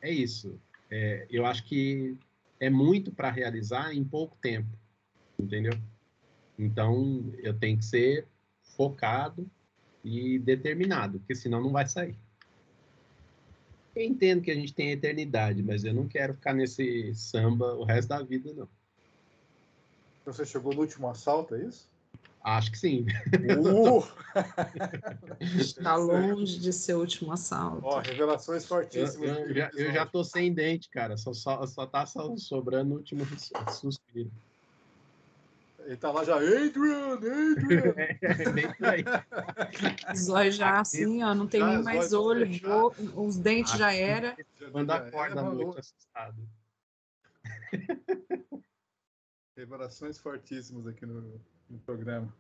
é isso. É, eu acho que é muito para realizar em pouco tempo, entendeu? Então, eu tenho que ser focado e determinado, porque senão não vai sair. Eu entendo que a gente tem eternidade, mas eu não quero ficar nesse samba o resto da vida, não. Então você chegou no último assalto, é isso? Acho que sim. Uh! Está longe de ser o último assalto. Ó, revelações Eu, fortíssimas. eu já, eu já tô sem dente, cara. Só, só, só tá só sobrando o último suspiro. Ele tá lá já, Adrian, Adrian. É, bem por aí. Os olhos já assim, ó, não tem Já, nem mais olho, os dentes já era. Quando É, acorda à noite assustado. Revelações fortíssimas aqui no, no programa.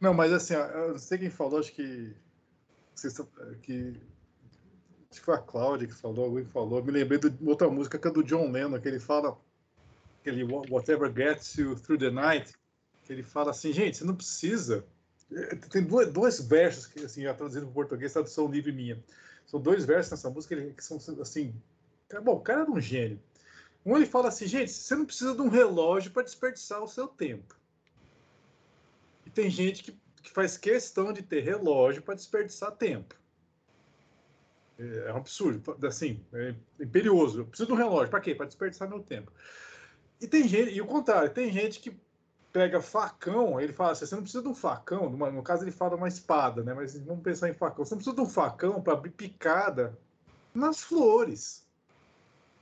Não, mas assim, eu não sei quem falou, acho que. estão- que acho que foi a Cláudia que falou, alguém falou. Me lembrei de outra música que é do John Lennon, que ele fala, aquele Wha- Whatever Gets You Through the Night, que ele fala assim, gente, você não precisa. eh, Tem dois, dois versos que, assim, já traduzido para o português, tradução livre minha. São dois versos nessa música que são, assim. Bom, o cara era um gênio. Um ele fala assim, gente, você não precisa de um relógio para desperdiçar o seu tempo. E tem gente que, que faz questão de ter relógio para desperdiçar tempo. É, é um absurdo, assim, é imperioso. Eu preciso de um relógio, para quê? Para desperdiçar meu tempo. E tem gente, e o contrário, tem gente que pega facão, ele fala assim, você não precisa de um facão, no caso ele fala uma espada, né? Mas vamos pensar em facão. Você não precisa de um facão para abrir picada nas flores.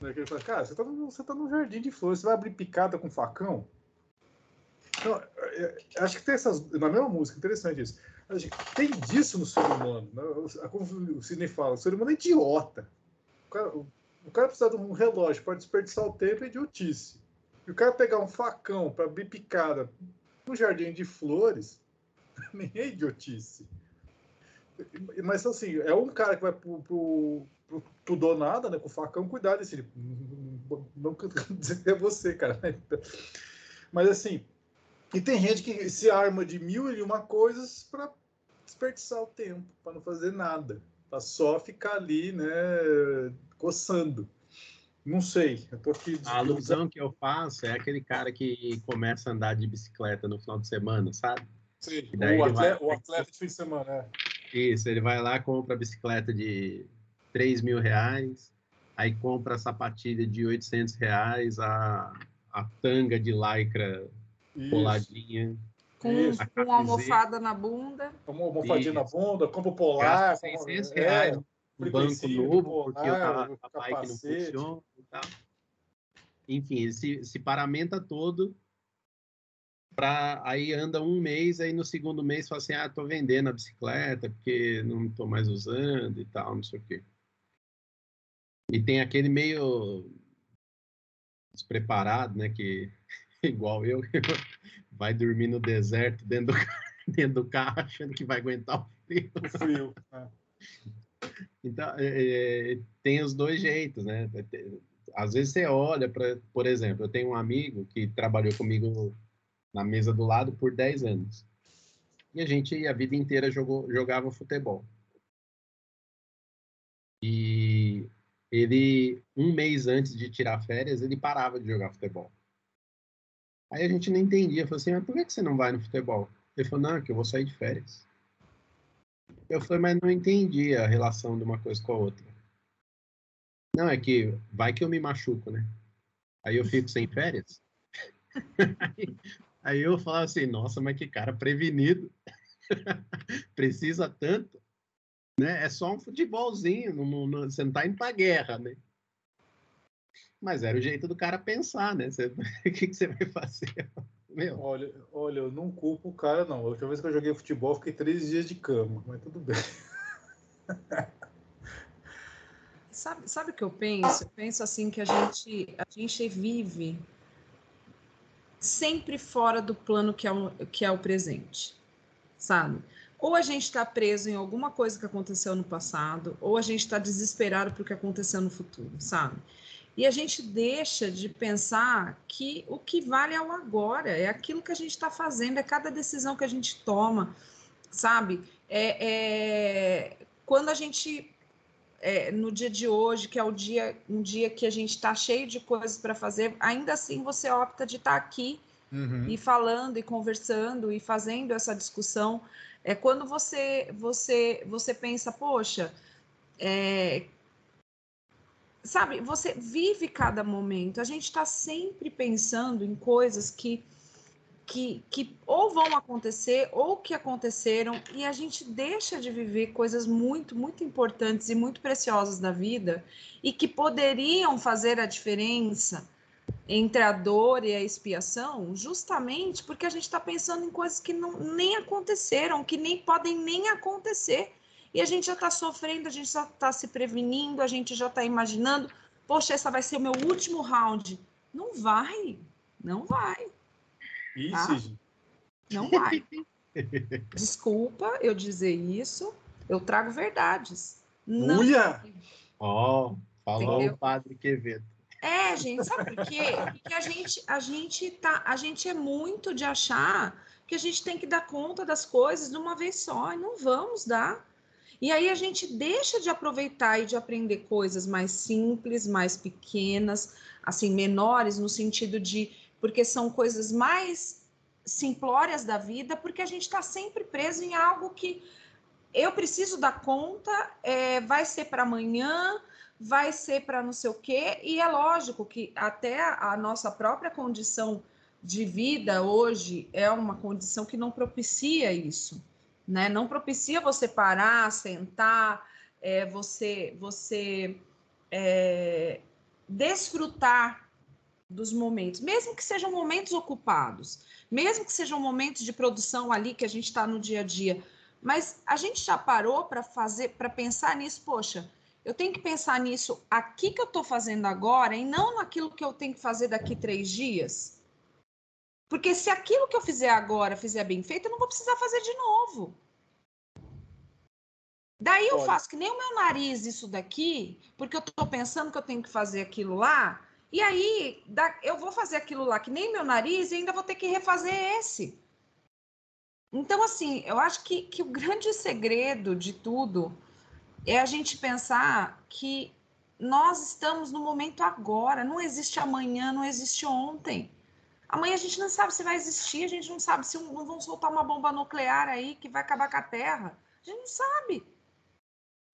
Né, Ele fala, cara, você no, você tá no jardim de flores, você vai abrir picada com facão? Então, é, é, acho que tem essas. Na mesma música, interessante isso. Tem disso no ser humano. Né? Como o Sidney fala, o ser humano é idiota. O cara, o, cara precisa de um relógio para desperdiçar o tempo é idiotice. E o cara pegar um facão para abrir picada no jardim de flores, nem é idiotice. Mas assim, é um cara que vai pro, pro, pro tudo ou nada, né? Com o facão, cuidado desse. Não dizer que é você, cara. Mas assim, e tem gente que se arma de mil e uma coisas para desperdiçar o tempo, para não fazer nada, para só ficar ali, né, coçando. Não sei, eu tô aqui. A alusão que eu faço é aquele cara que começa a andar de bicicleta no final de semana, sabe? Sim, o, ele vai- atleta, o atleta de fim de semana, é. Isso, ele vai lá, compra a bicicleta de 3 mil reais, aí compra a sapatilha de 800 reais, a, a tanga de lycra Isso. coladinha. Com, com uma almofada na bunda. Uma almofadinha na Isso. bunda, compra o polar. Gasta 600 é, reais no banco frequencímetro, novo, porque o polar, ta- a bike não funciona e tal. Enfim, ele se, se paramenta todo para aí anda um mês, aí no segundo mês fala assim, ah, tô vendendo a bicicleta porque não tô mais usando e tal, não sei o quê. E tem aquele meio despreparado, né, que igual eu, vai dormir no deserto dentro do, dentro do carro achando que vai aguentar o frio. O frio. né? Então, é, é, tem os dois jeitos, né? Às vezes você olha para, por exemplo, eu tenho um amigo que trabalhou comigo na mesa do lado por 10 anos. E a gente a vida inteira jogou, jogava futebol. E ele, um mês antes de tirar férias, ele parava de jogar futebol. Aí a gente não entendia, falou assim, mas por que você não vai no futebol? Ele falou, não, é que eu vou sair de férias. Eu falei, mas não entendi a relação de uma coisa com a outra. Não, é que vai que eu me machuco, né? Aí eu fico sem férias. aí eu falava assim, nossa, mas que cara prevenido. Precisa tanto. Né? É só um futebolzinho, não, não- não- você não tá indo pra guerra, né? Mas era o jeito do cara pensar, né? Você- O que, que você vai fazer? Meu, Olha, olha, eu não culpo o cara, não. A última vez que eu joguei futebol, eu fiquei três dias de cama, mas tudo bem. Sabe, sabe o que eu penso? Eu penso assim que a gente, a gente vive sempre fora do plano que é o, que é o presente, sabe? Ou a gente está preso em alguma coisa que aconteceu no passado, ou a gente está desesperado por o que aconteceu no futuro, sabe? E a gente deixa de pensar que o que vale é o agora, é aquilo que a gente está fazendo, é cada decisão que a gente toma, sabe? É, é- quando a gente é, no dia de hoje, que é o dia, um dia que a gente está cheio de coisas para fazer, ainda assim você opta de estar tá aqui uhum. e falando e conversando e fazendo essa discussão. É quando você você você pensa, poxa, é, sabe, você vive cada momento. A gente está sempre pensando em coisas que que, que ou vão acontecer ou que aconteceram e a gente deixa de viver coisas muito, muito importantes e muito preciosas da vida e que poderiam fazer a diferença entre a dor e a expiação, justamente porque a gente está pensando em coisas que não, nem aconteceram, que nem podem nem acontecer. E a gente já está sofrendo, a gente já está se prevenindo, a gente já está imaginando, poxa, essa vai ser o meu último round. Não vai, não vai. Isso. Tá? Não vai. Desculpa eu dizer isso. Eu trago verdades. Não. Uia! Ó, oh, falou Entendeu? o padre Quevedo. É, gente, sabe por quê? Porque a gente, a gente tá, a gente é muito de achar que a gente tem que dar conta das coisas de uma vez só, e não vamos dar. E aí a gente deixa de aproveitar e de aprender coisas mais simples, mais pequenas, assim, menores no sentido de porque são coisas mais simplórias da vida, porque a gente está sempre preso em algo que eu preciso dar conta, é, vai ser para amanhã, vai ser para não sei o quê, e é lógico que até a nossa própria condição de vida hoje é uma condição que não propicia isso, né? Não propicia você parar, sentar, é, você, você é, desfrutar dos momentos, mesmo que sejam momentos ocupados, mesmo que sejam momentos de produção ali que a gente está no dia a dia, mas a gente já parou para fazer, para pensar nisso, poxa, eu tenho que pensar nisso aqui que eu estou fazendo agora e não naquilo que eu tenho que fazer daqui três dias. Porque se aquilo que eu fizer agora fizer bem feito, eu não vou precisar fazer de novo. Daí eu faço que nem o meu nariz isso daqui, porque eu estou pensando que eu tenho que fazer aquilo lá, e aí, eu vou fazer aquilo lá que nem meu nariz e ainda vou ter que refazer esse. Então, assim, eu acho que, que o grande segredo de tudo é a gente pensar que nós estamos no momento agora, não existe amanhã, não existe ontem. Amanhã a gente não sabe se vai existir, a gente não sabe se um, vão soltar uma bomba nuclear aí que vai acabar com a Terra. A gente não sabe.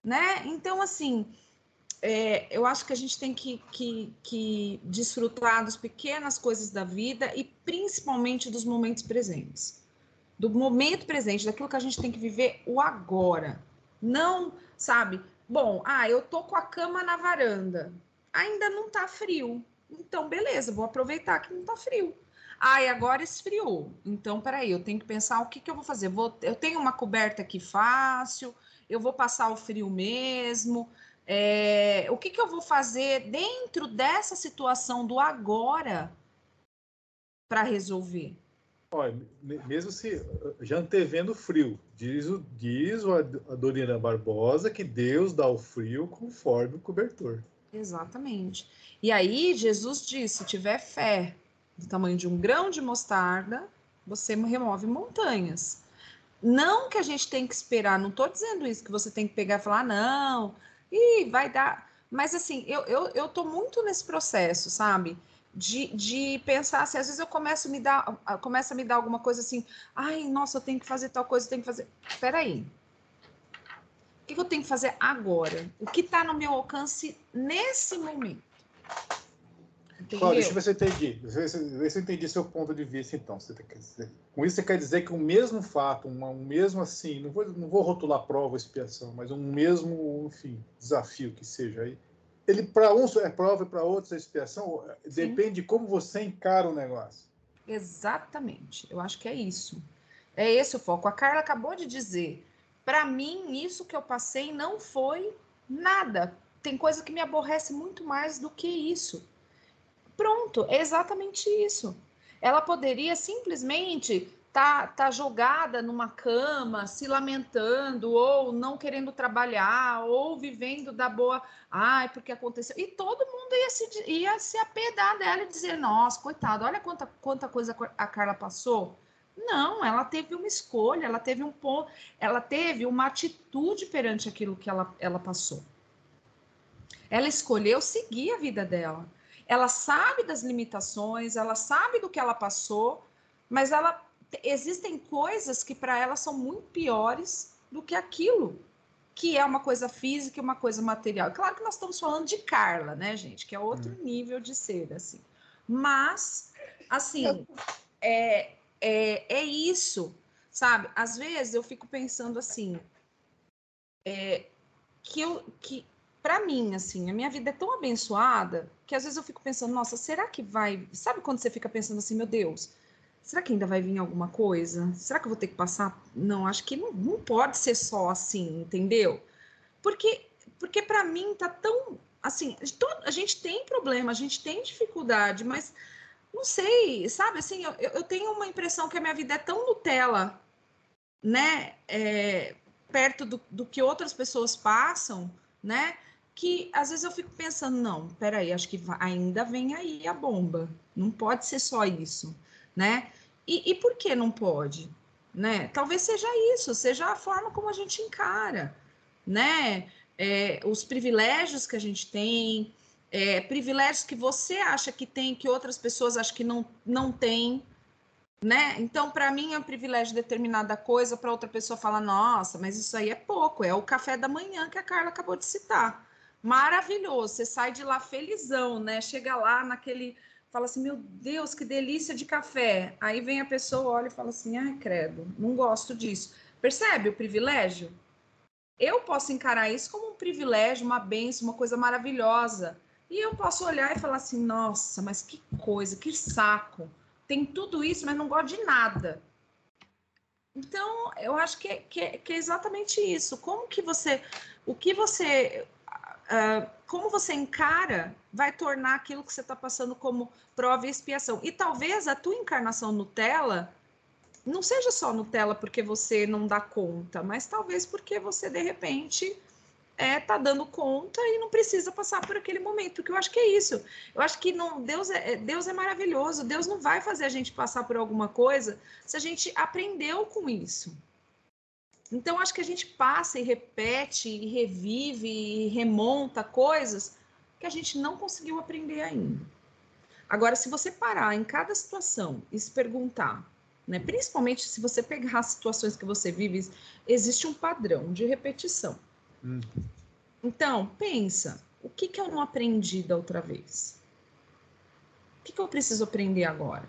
Né? Então, assim, é, eu acho que a gente tem que, que, que desfrutar das pequenas coisas da vida e principalmente dos momentos presentes. Do momento presente, daquilo que a gente tem que viver o agora. Não, sabe, bom, ah, eu tô com a cama na varanda, ainda não tá frio. Então, beleza, vou aproveitar que não tá frio. Ah, e agora esfriou. Então, peraí, eu tenho que pensar o que, que eu vou fazer. Vou, eu tenho uma coberta aqui fácil, eu vou passar o frio mesmo. É, o que, que eu vou fazer dentro dessa situação do agora para resolver? Olha, mesmo se já antevendo frio, diz o, diz o Adorina Barbosa que Deus dá o frio conforme o cobertor. Exatamente. E aí Jesus disse: se tiver fé do tamanho de um grão de mostarda, você remove montanhas. Não que a gente tem que esperar, não estou dizendo isso, que você tem que pegar e falar, ah, não, e vai dar. Mas assim, eu, eu, eu tô muito nesse processo, sabe? De, de pensar assim, às vezes eu começo a me dar, começa a me dar alguma coisa assim, ai, nossa, eu tenho que fazer tal coisa, eu tenho que fazer. Peraí. O que eu tenho que fazer agora? O que está no meu alcance nesse momento? Entendeu? deixa eu ver se eu entendi. Ver se eu entendi seu ponto de vista, então. Você quer dizer, com isso você quer dizer que o mesmo fato, um, um mesmo assim, não vou, não vou rotular prova ou expiação, mas um mesmo, enfim, desafio que seja aí. Ele, para uns é prova e para outros é expiação, Sim. depende de como você encara o negócio. Exatamente. Eu acho que é isso. É esse o foco. A Carla acabou de dizer. Para mim, isso que eu passei não foi nada. Tem coisa que me aborrece muito mais do que isso. Pronto, é exatamente isso. Ela poderia simplesmente tá, tá jogada numa cama, se lamentando, ou não querendo trabalhar, ou vivendo da boa, ai, porque aconteceu. E todo mundo ia se, ia se apedar dela e dizer, nossa, coitado, olha quanta, quanta coisa a Carla passou. Não, ela teve uma escolha, ela teve um ponto, ela teve uma atitude perante aquilo que ela, ela passou. Ela escolheu seguir a vida dela. Ela sabe das limitações, ela sabe do que ela passou, mas ela existem coisas que para ela são muito piores do que aquilo que é uma coisa física e uma coisa material. Claro que nós estamos falando de Carla, né, gente, que é outro hum. nível de ser, assim. Mas, assim, é, é, é isso, sabe? Às vezes eu fico pensando assim, é, que eu, que para mim, assim, a minha vida é tão abençoada que às vezes eu fico pensando, nossa, será que vai? Sabe quando você fica pensando assim, meu Deus, será que ainda vai vir alguma coisa? Será que eu vou ter que passar? Não, acho que não, não pode ser só assim, entendeu? Porque, porque para mim tá tão assim, a gente tem problema, a gente tem dificuldade, mas não sei, sabe? Assim, eu, eu tenho uma impressão que a minha vida é tão Nutella, né? É, perto do, do que outras pessoas passam, né? Que às vezes eu fico pensando, não, peraí, acho que ainda vem aí a bomba. Não pode ser só isso né? E, e por que não pode? Né? Talvez seja isso, seja a forma como a gente encara, né? É, os privilégios que a gente tem, é, privilégios que você acha que tem, que outras pessoas acham que não, não tem, né? Então, para mim é um privilégio determinada coisa, para outra pessoa falar, nossa, mas isso aí é pouco, é o café da manhã que a Carla acabou de citar. Maravilhoso, você sai de lá felizão, né? Chega lá naquele fala assim: Meu Deus, que delícia de café. Aí vem a pessoa, olha e fala assim: Ai, credo, não gosto disso. Percebe o privilégio? Eu posso encarar isso como um privilégio, uma benção, uma coisa maravilhosa. E eu posso olhar e falar assim: Nossa, mas que coisa, que saco. Tem tudo isso, mas não gosto de nada. Então, eu acho que, que, que é exatamente isso. Como que você. O que você uh, como você encara vai tornar aquilo que você está passando como prova e expiação. E talvez a tua encarnação Nutella não seja só Nutella porque você não dá conta, mas talvez porque você de repente é tá dando conta e não precisa passar por aquele momento, porque eu acho que é isso. Eu acho que não Deus é Deus é maravilhoso. Deus não vai fazer a gente passar por alguma coisa se a gente aprendeu com isso. Então, acho que a gente passa e repete, e revive, e remonta coisas que a gente não conseguiu aprender ainda. Agora, se você parar em cada situação e se perguntar, né, principalmente se você pegar as situações que você vive, existe um padrão de repetição. Hum. Então, pensa, o que, que eu não aprendi da outra vez? O que, que eu preciso aprender agora?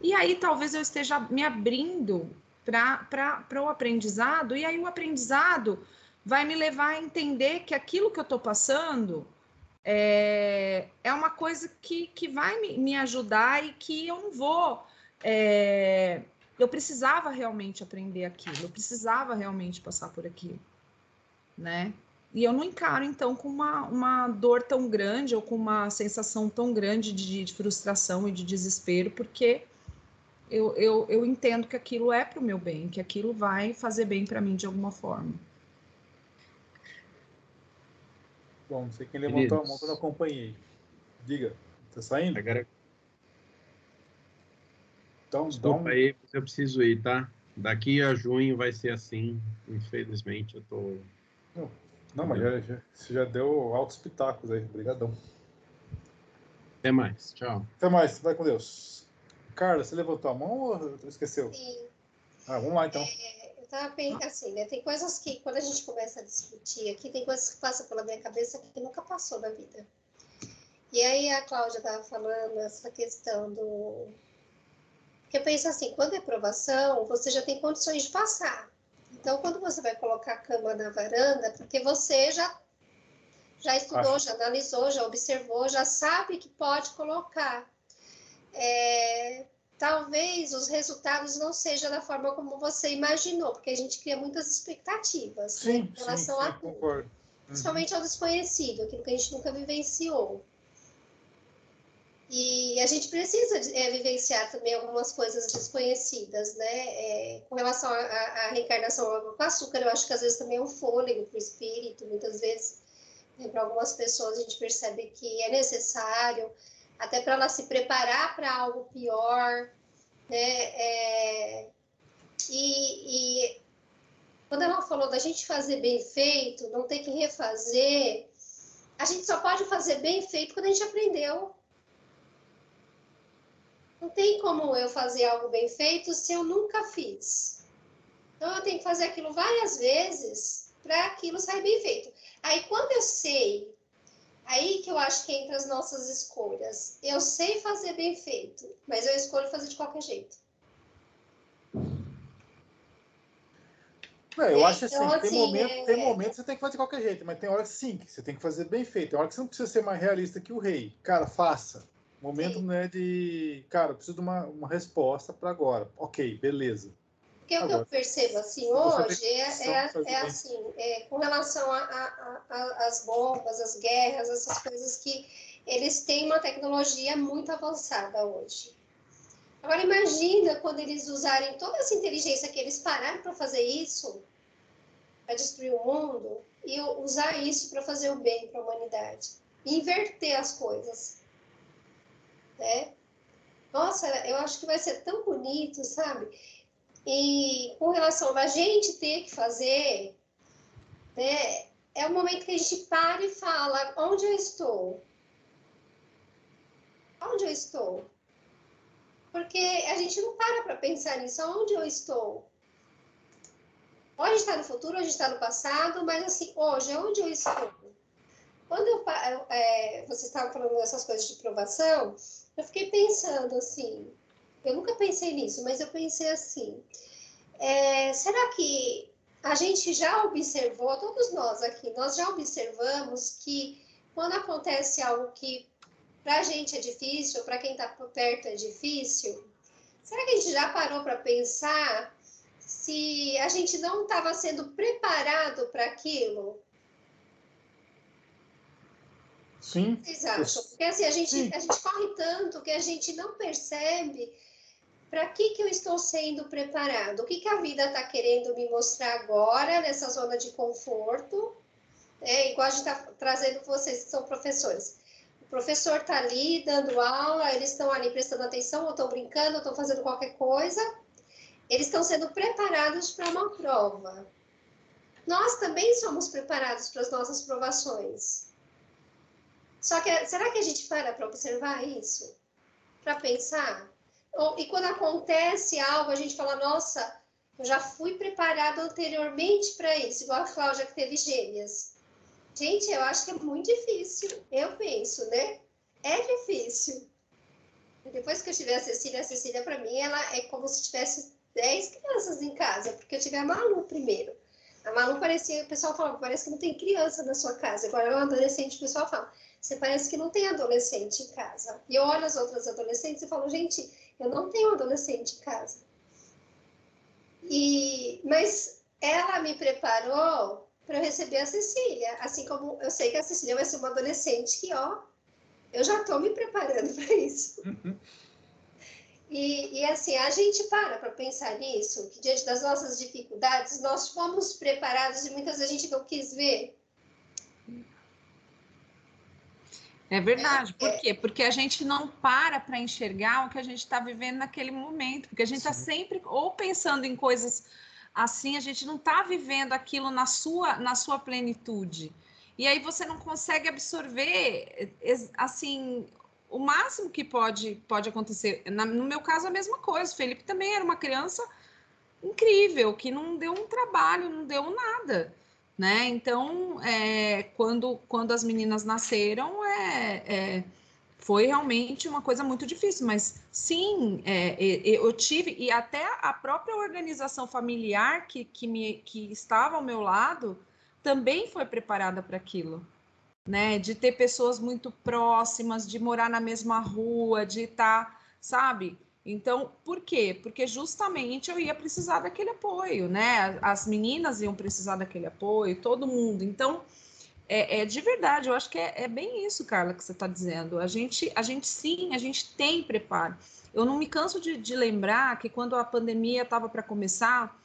E aí talvez eu esteja me abrindo para o aprendizado, e aí o aprendizado vai me levar a entender que aquilo que eu estou passando é, é uma coisa que, que vai me, me ajudar e que eu não vou. É, eu precisava realmente aprender aquilo, eu precisava realmente passar por aquilo, né? E eu não encaro, então, com uma, uma dor tão grande ou com uma sensação tão grande de, de frustração e de desespero, porque eu, eu, eu entendo que aquilo é para o meu bem, que aquilo vai fazer bem para mim de alguma forma. Bom, não sei quem levantou a mão quando eu acompanhei. Diga, tá saindo? Agora... Então, Desculpa então... aí, eu preciso ir, tá? Daqui a junho vai ser assim, infelizmente eu tô... Não, não mas já, já, você já deu altos pitacos aí, obrigadão. Até mais, tchau. Até mais, vai com Deus. Carla, você levantou a mão ou esqueceu? Sim. Ah, vamos lá então. É, eu estava pensando assim, né? Tem coisas que, quando a gente começa a discutir aqui, tem coisas que passam pela minha cabeça que nunca passou na vida. E aí a Cláudia estava falando essa questão do. Porque eu penso assim, quando é provação, você já tem condições de passar. Então, quando você vai colocar a cama na varanda, porque você já já estudou, já analisou, já observou, já sabe que pode colocar é, talvez os resultados não sejam da forma como você imaginou, porque a gente cria muitas expectativas né, sim, né, em relação sim, sim, a tudo. Concordo. Uhum. Principalmente ao desconhecido, aquilo que a gente nunca vivenciou. E a gente precisa é, vivenciar também algumas coisas desconhecidas, né? É, com relação à reencarnação com açúcar, eu acho que às vezes também é um fôlego para o espírito, muitas vezes, né, para algumas pessoas a gente percebe que é necessário até para ela se preparar para algo pior, né? É, e, e, quando ela falou da gente fazer bem feito, não ter que refazer, a gente só pode fazer bem feito quando a gente aprendeu. Não tem como eu fazer algo bem feito se eu nunca fiz. Então eu tenho que fazer aquilo várias vezes para aquilo sair bem feito. Aí quando eu sei, aí que eu acho que entra as nossas escolhas. Eu sei fazer bem feito, mas eu escolho fazer de qualquer jeito. Não, eu é, acho assim, então, tem, assim, momento, é... tem momentos que você tem que fazer de qualquer jeito, mas tem horas sim que você tem que fazer bem feito. Tem hora que você não precisa ser mais realista que o rei. Cara, faça. Momento sim. não é de. Cara, eu preciso de uma, uma resposta para agora. Ok, beleza. Porque agora, o que eu percebo assim hoje é, é, é assim, é, com relação às bombas, as guerras, essas coisas que eles têm uma tecnologia muito avançada hoje. Agora imagina quando eles usarem toda essa inteligência que eles pararam para fazer isso, para destruir o mundo, e usar isso para fazer o bem para a humanidade. Inverter as coisas. Né? Nossa, eu acho que vai ser tão bonito, sabe? E com relação a gente ter que fazer, né, é o momento que a gente para e fala: onde eu estou? Onde eu estou? Porque a gente não para para pensar nisso, onde eu estou? Ou a gente está no futuro, ou a gente está no passado, mas assim, hoje, onde eu estou? Quando eu, é, vocês estavam falando dessas coisas de provação, eu fiquei pensando assim, eu nunca pensei nisso, mas eu pensei assim, é, será que a gente já observou, todos nós aqui, nós já observamos que quando acontece algo que para a gente é difícil, para quem está perto é difícil. Será que a gente já parou para pensar se a gente não estava sendo preparado para aquilo? Sim. Acham? Porque assim, a gente, a gente corre tanto que a gente não percebe para que, que eu estou sendo preparado? O que, que a vida está querendo me mostrar agora, nessa zona de conforto? É, igual a gente está trazendo vocês que são professores professor está ali dando aula, eles estão ali prestando atenção, ou estão brincando, ou estão fazendo qualquer coisa. Eles estão sendo preparados para uma prova. Nós também somos preparados para as nossas provações. Só que será que a gente para para observar isso? Para pensar? E quando acontece algo, a gente fala, nossa, eu já fui preparado anteriormente para isso, igual a Cláudia que teve gêmeas. Gente, eu acho que é muito difícil. Eu penso, né? É difícil. Depois que eu tive a Cecília, a Cecília, para mim, ela é como se tivesse 10 crianças em casa, porque eu tive a Malu primeiro. A Malu parecia, o pessoal falava, parece que não tem criança na sua casa. Agora é um adolescente, o pessoal fala, você parece que não tem adolescente em casa. E eu olho as outras adolescentes e falo, gente, eu não tenho adolescente em casa. E, mas ela me preparou para eu receber a Cecília. Assim como eu sei que a Cecília vai ser uma adolescente que, ó, eu já estou me preparando para isso. Uhum. E, e, assim, a gente para para pensar nisso, que diante das nossas dificuldades, nós fomos preparados e muitas vezes a gente não quis ver. É verdade. Por quê? Porque a gente não para para enxergar o que a gente está vivendo naquele momento. Porque a gente está sempre ou pensando em coisas assim a gente não está vivendo aquilo na sua na sua plenitude e aí você não consegue absorver assim o máximo que pode pode acontecer Na, no meu caso a mesma coisa o Felipe também era uma criança incrível que não deu um trabalho não deu nada né então é, quando quando as meninas nasceram é, é foi realmente uma coisa muito difícil, mas sim, é, eu tive, e até a própria organização familiar que, que, me, que estava ao meu lado também foi preparada para aquilo, né? De ter pessoas muito próximas, de morar na mesma rua, de estar, tá, sabe? Então, por quê? Porque justamente eu ia precisar daquele apoio, né? As meninas iam precisar daquele apoio, todo mundo. Então, é, é, de verdade, eu acho que é, é bem isso, Carla, que você está dizendo. A gente, a gente sim, a gente tem preparo. Eu não me canso de, de lembrar que quando a pandemia estava para começar,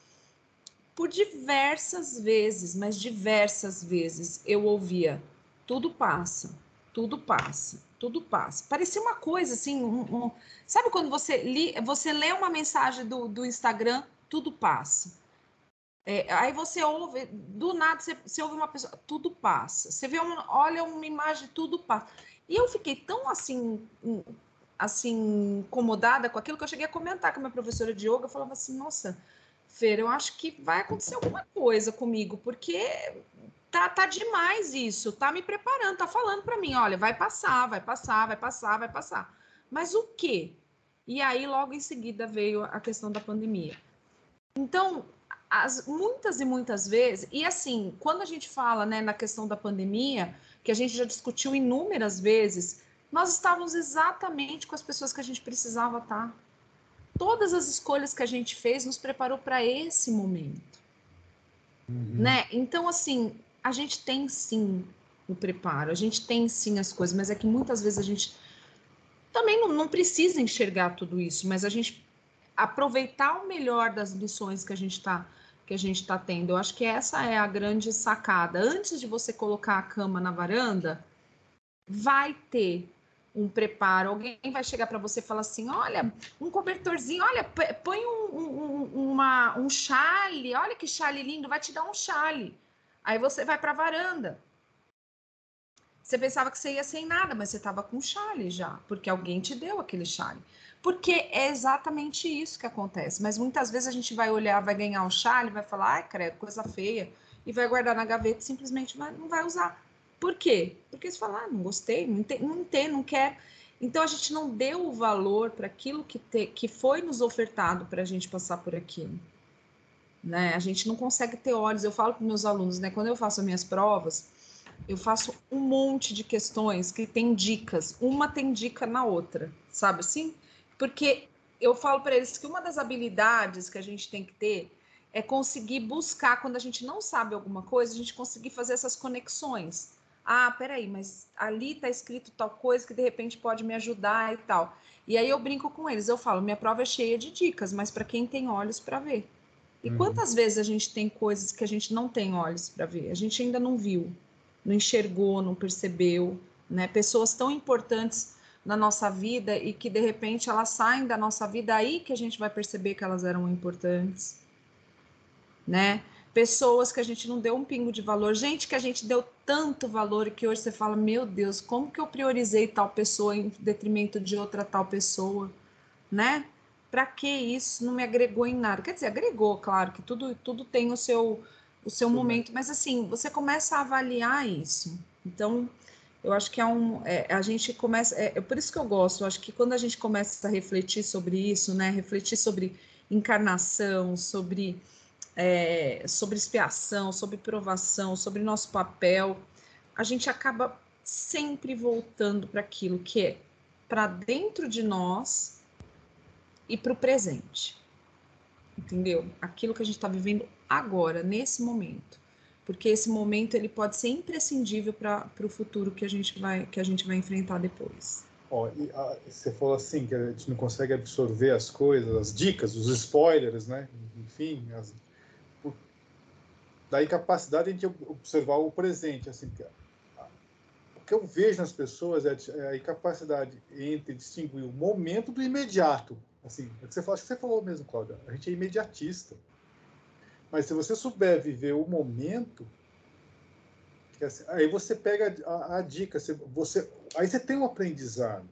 por diversas vezes, mas diversas vezes, eu ouvia: tudo passa, tudo passa, tudo passa. Parecia uma coisa assim, um, um... sabe quando você, li, você lê uma mensagem do, do Instagram, tudo passa. É, aí você ouve, do nada você, você, ouve uma pessoa, tudo passa. Você vê uma, olha uma imagem, tudo passa. E eu fiquei tão assim, assim, incomodada com aquilo que eu cheguei a comentar com a minha professora de yoga. Eu falava assim, nossa, Fer, eu acho que vai acontecer alguma coisa comigo, porque tá, tá demais isso, tá me preparando, tá falando para mim, olha, vai passar, vai passar, vai passar, vai passar. Mas o quê? E aí, logo em seguida, veio a questão da pandemia. Então, as, muitas e muitas vezes, e assim, quando a gente fala né, na questão da pandemia, que a gente já discutiu inúmeras vezes, nós estávamos exatamente com as pessoas que a gente precisava estar. Tá. Todas as escolhas que a gente fez nos preparou para esse momento. Uhum. Né? Então, assim, a gente tem sim o preparo, a gente tem sim as coisas, mas é que muitas vezes a gente também não, não precisa enxergar tudo isso, mas a gente aproveitar o melhor das lições que a gente está que a gente está tendo. Eu acho que essa é a grande sacada. Antes de você colocar a cama na varanda, vai ter um preparo. Alguém vai chegar para você e falar assim: olha, um cobertorzinho, olha, põe um, um, uma, um chale, olha que chale lindo, vai te dar um chale. Aí você vai para a varanda. Você pensava que você ia sem nada, mas você estava com chale já, porque alguém te deu aquele chale. Porque é exatamente isso que acontece. Mas muitas vezes a gente vai olhar, vai ganhar um chale, vai falar, ai, credo, coisa feia, e vai guardar na gaveta e simplesmente vai, não vai usar. Por quê? Porque você fala, ah, não gostei, não tem, não tem, não quer. Então a gente não deu o valor para aquilo que, que foi nos ofertado para a gente passar por aquilo né? A gente não consegue ter olhos. Eu falo para meus alunos, né? Quando eu faço as minhas provas, eu faço um monte de questões que tem dicas. Uma tem dica na outra, sabe assim? Porque eu falo para eles que uma das habilidades que a gente tem que ter é conseguir buscar quando a gente não sabe alguma coisa, a gente conseguir fazer essas conexões. Ah, peraí, mas ali está escrito tal coisa que de repente pode me ajudar e tal. E aí eu brinco com eles, eu falo, minha prova é cheia de dicas, mas para quem tem olhos para ver. E uhum. quantas vezes a gente tem coisas que a gente não tem olhos para ver? A gente ainda não viu, não enxergou, não percebeu, né? Pessoas tão importantes na nossa vida e que de repente elas saem da nossa vida aí que a gente vai perceber que elas eram importantes, né? Pessoas que a gente não deu um pingo de valor, gente que a gente deu tanto valor que hoje você fala, meu Deus, como que eu priorizei tal pessoa em detrimento de outra tal pessoa, né? Para que isso não me agregou em nada? Quer dizer, agregou, claro, que tudo, tudo tem o seu, o seu momento, mas assim, você começa a avaliar isso. Então, eu acho que é um. É, a gente começa. É, é, por isso que eu gosto, eu acho que quando a gente começa a refletir sobre isso, né? Refletir sobre encarnação, sobre, é, sobre expiação, sobre provação, sobre nosso papel, a gente acaba sempre voltando para aquilo que é para dentro de nós e para o presente. Entendeu? Aquilo que a gente está vivendo agora, nesse momento. Porque esse momento ele pode ser imprescindível para o futuro que a gente vai que a gente vai enfrentar depois. E, a, você falou assim que a gente não consegue absorver as coisas, as dicas, os spoilers, né? Enfim, as, por, daí capacidade de observar o presente, assim, o que eu vejo nas pessoas é, é a incapacidade entre distinguir o momento do imediato. Assim, é que você falou, acho que você falou mesmo, Cláudia. A gente é imediatista. Mas se você souber viver o momento, assim, aí você pega a, a dica, você, você, aí você tem um aprendizado.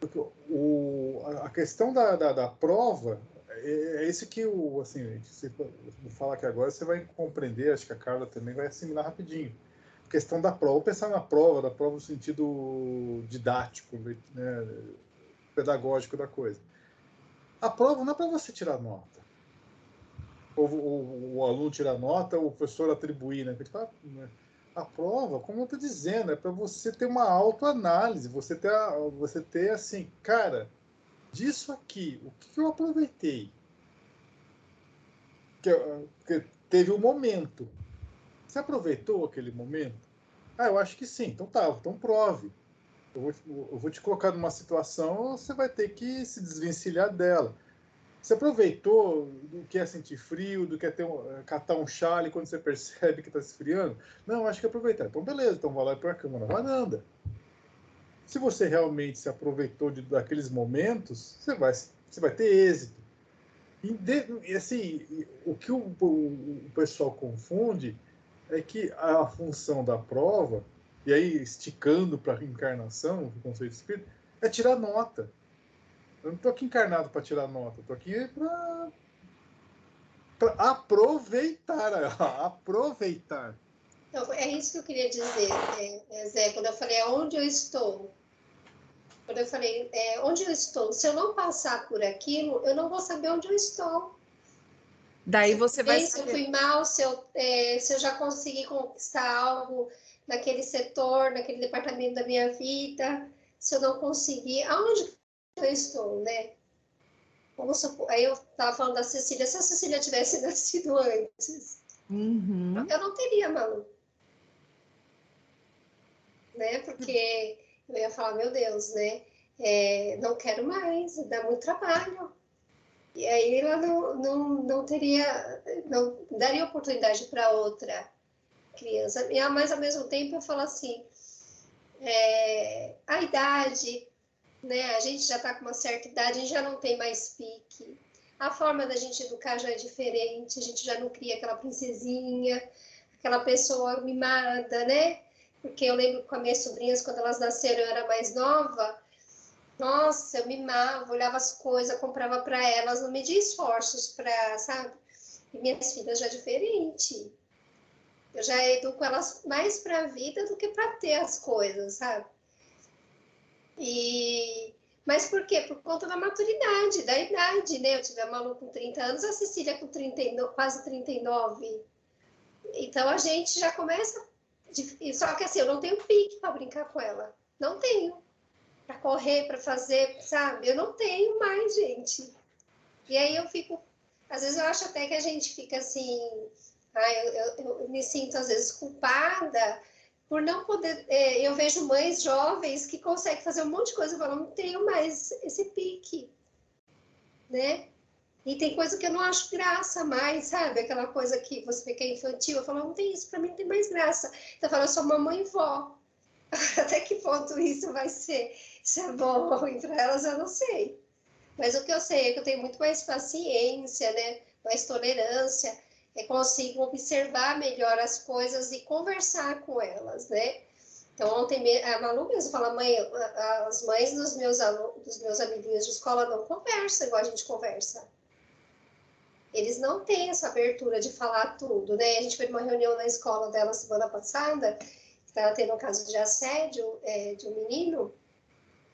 Porque o, a questão da, da, da prova é, é esse que o assim, se falar aqui agora, você vai compreender, acho que a Carla também vai assimilar rapidinho. A questão da prova, pensar na prova, da prova no sentido didático, né, pedagógico da coisa. A prova não é para você tirar nota. Ou, ou, o aluno tirar nota, ou o professor atribuir, né? né? A prova, como eu estou dizendo, é para você ter uma autoanálise, você ter, você ter assim, cara, disso aqui, o que eu aproveitei? Que, que teve um momento. Você aproveitou aquele momento? Ah, eu acho que sim. Então tá, então prove. Eu vou, eu vou te colocar numa situação, você vai ter que se desvencilhar dela. Você aproveitou do que é sentir frio, do que é ter um, é, catar um chale quando você percebe que está esfriando? Não, acho que aproveitar. Então, beleza, então vai lá para a cama na varanda. Se você realmente se aproveitou de, daqueles momentos, você vai, você vai ter êxito. E, assim, o que o, o, o pessoal confunde é que a função da prova, e aí esticando para a encarnação, o conceito de espírito, é tirar nota. Eu não estou aqui encarnado para tirar nota, estou aqui para aproveitar, aproveitar. Então, é isso que eu queria dizer, é, Zé, quando eu falei onde eu estou. Quando eu falei é, onde eu estou, se eu não passar por aquilo, eu não vou saber onde eu estou. Daí você vai. Se eu fui mal, se eu, é, se eu já consegui conquistar algo naquele setor, naquele departamento da minha vida, se eu não conseguir, aonde eu estou, né? Vamos supor, aí eu estava falando da Cecília, se a Cecília tivesse nascido antes, uhum. eu não teria maluco né? Porque eu ia falar, meu Deus, né? É, não quero mais, dá muito trabalho. E aí ela não, não, não teria, não daria oportunidade para outra criança. Mas ao mesmo tempo eu falo assim, é, a idade, né? A gente já está com uma certa idade, a gente já não tem mais pique. A forma da gente educar já é diferente, a gente já não cria aquela princesinha, aquela pessoa mimada, né? porque eu lembro com as minhas sobrinhas, quando elas nasceram, eu era mais nova. Nossa, eu mimava, olhava as coisas, comprava para elas, não media esforços para, sabe? E minhas filhas já é diferente. Eu já educo elas mais para a vida do que para ter as coisas, sabe? E mas por quê? Por conta da maturidade, da idade, né? Eu tive a Malu com 30 anos, a Cecília com 39, quase 39. Então a gente já começa só que assim, eu não tenho pique para brincar com ela. Não tenho. Para correr, para fazer, sabe? Eu não tenho mais, gente. E aí eu fico. Às vezes eu acho até que a gente fica assim. Ah, eu, eu, eu me sinto às vezes culpada por não poder. É, eu vejo mães jovens que conseguem fazer um monte de coisa, eu falo, não tenho mais esse pique, né? E tem coisa que eu não acho graça mais, sabe? Aquela coisa que você que é infantil. Eu falo, não tem isso, para mim tem mais graça. Então eu falo, eu sou mamãe e vó. Até que ponto isso vai ser? Se é bom ou ruim para elas, eu não sei. Mas o que eu sei é que eu tenho muito mais paciência, né? Mais tolerância. Consigo observar melhor as coisas e conversar com elas, né? Então, ontem a Malu mesmo fala, mãe, as mães dos meus, alunos, dos meus amiguinhos de escola não conversam igual a gente conversa eles não têm essa abertura de falar tudo, né? A gente foi numa reunião na escola dela semana passada, que estava tendo um caso de assédio é, de um menino,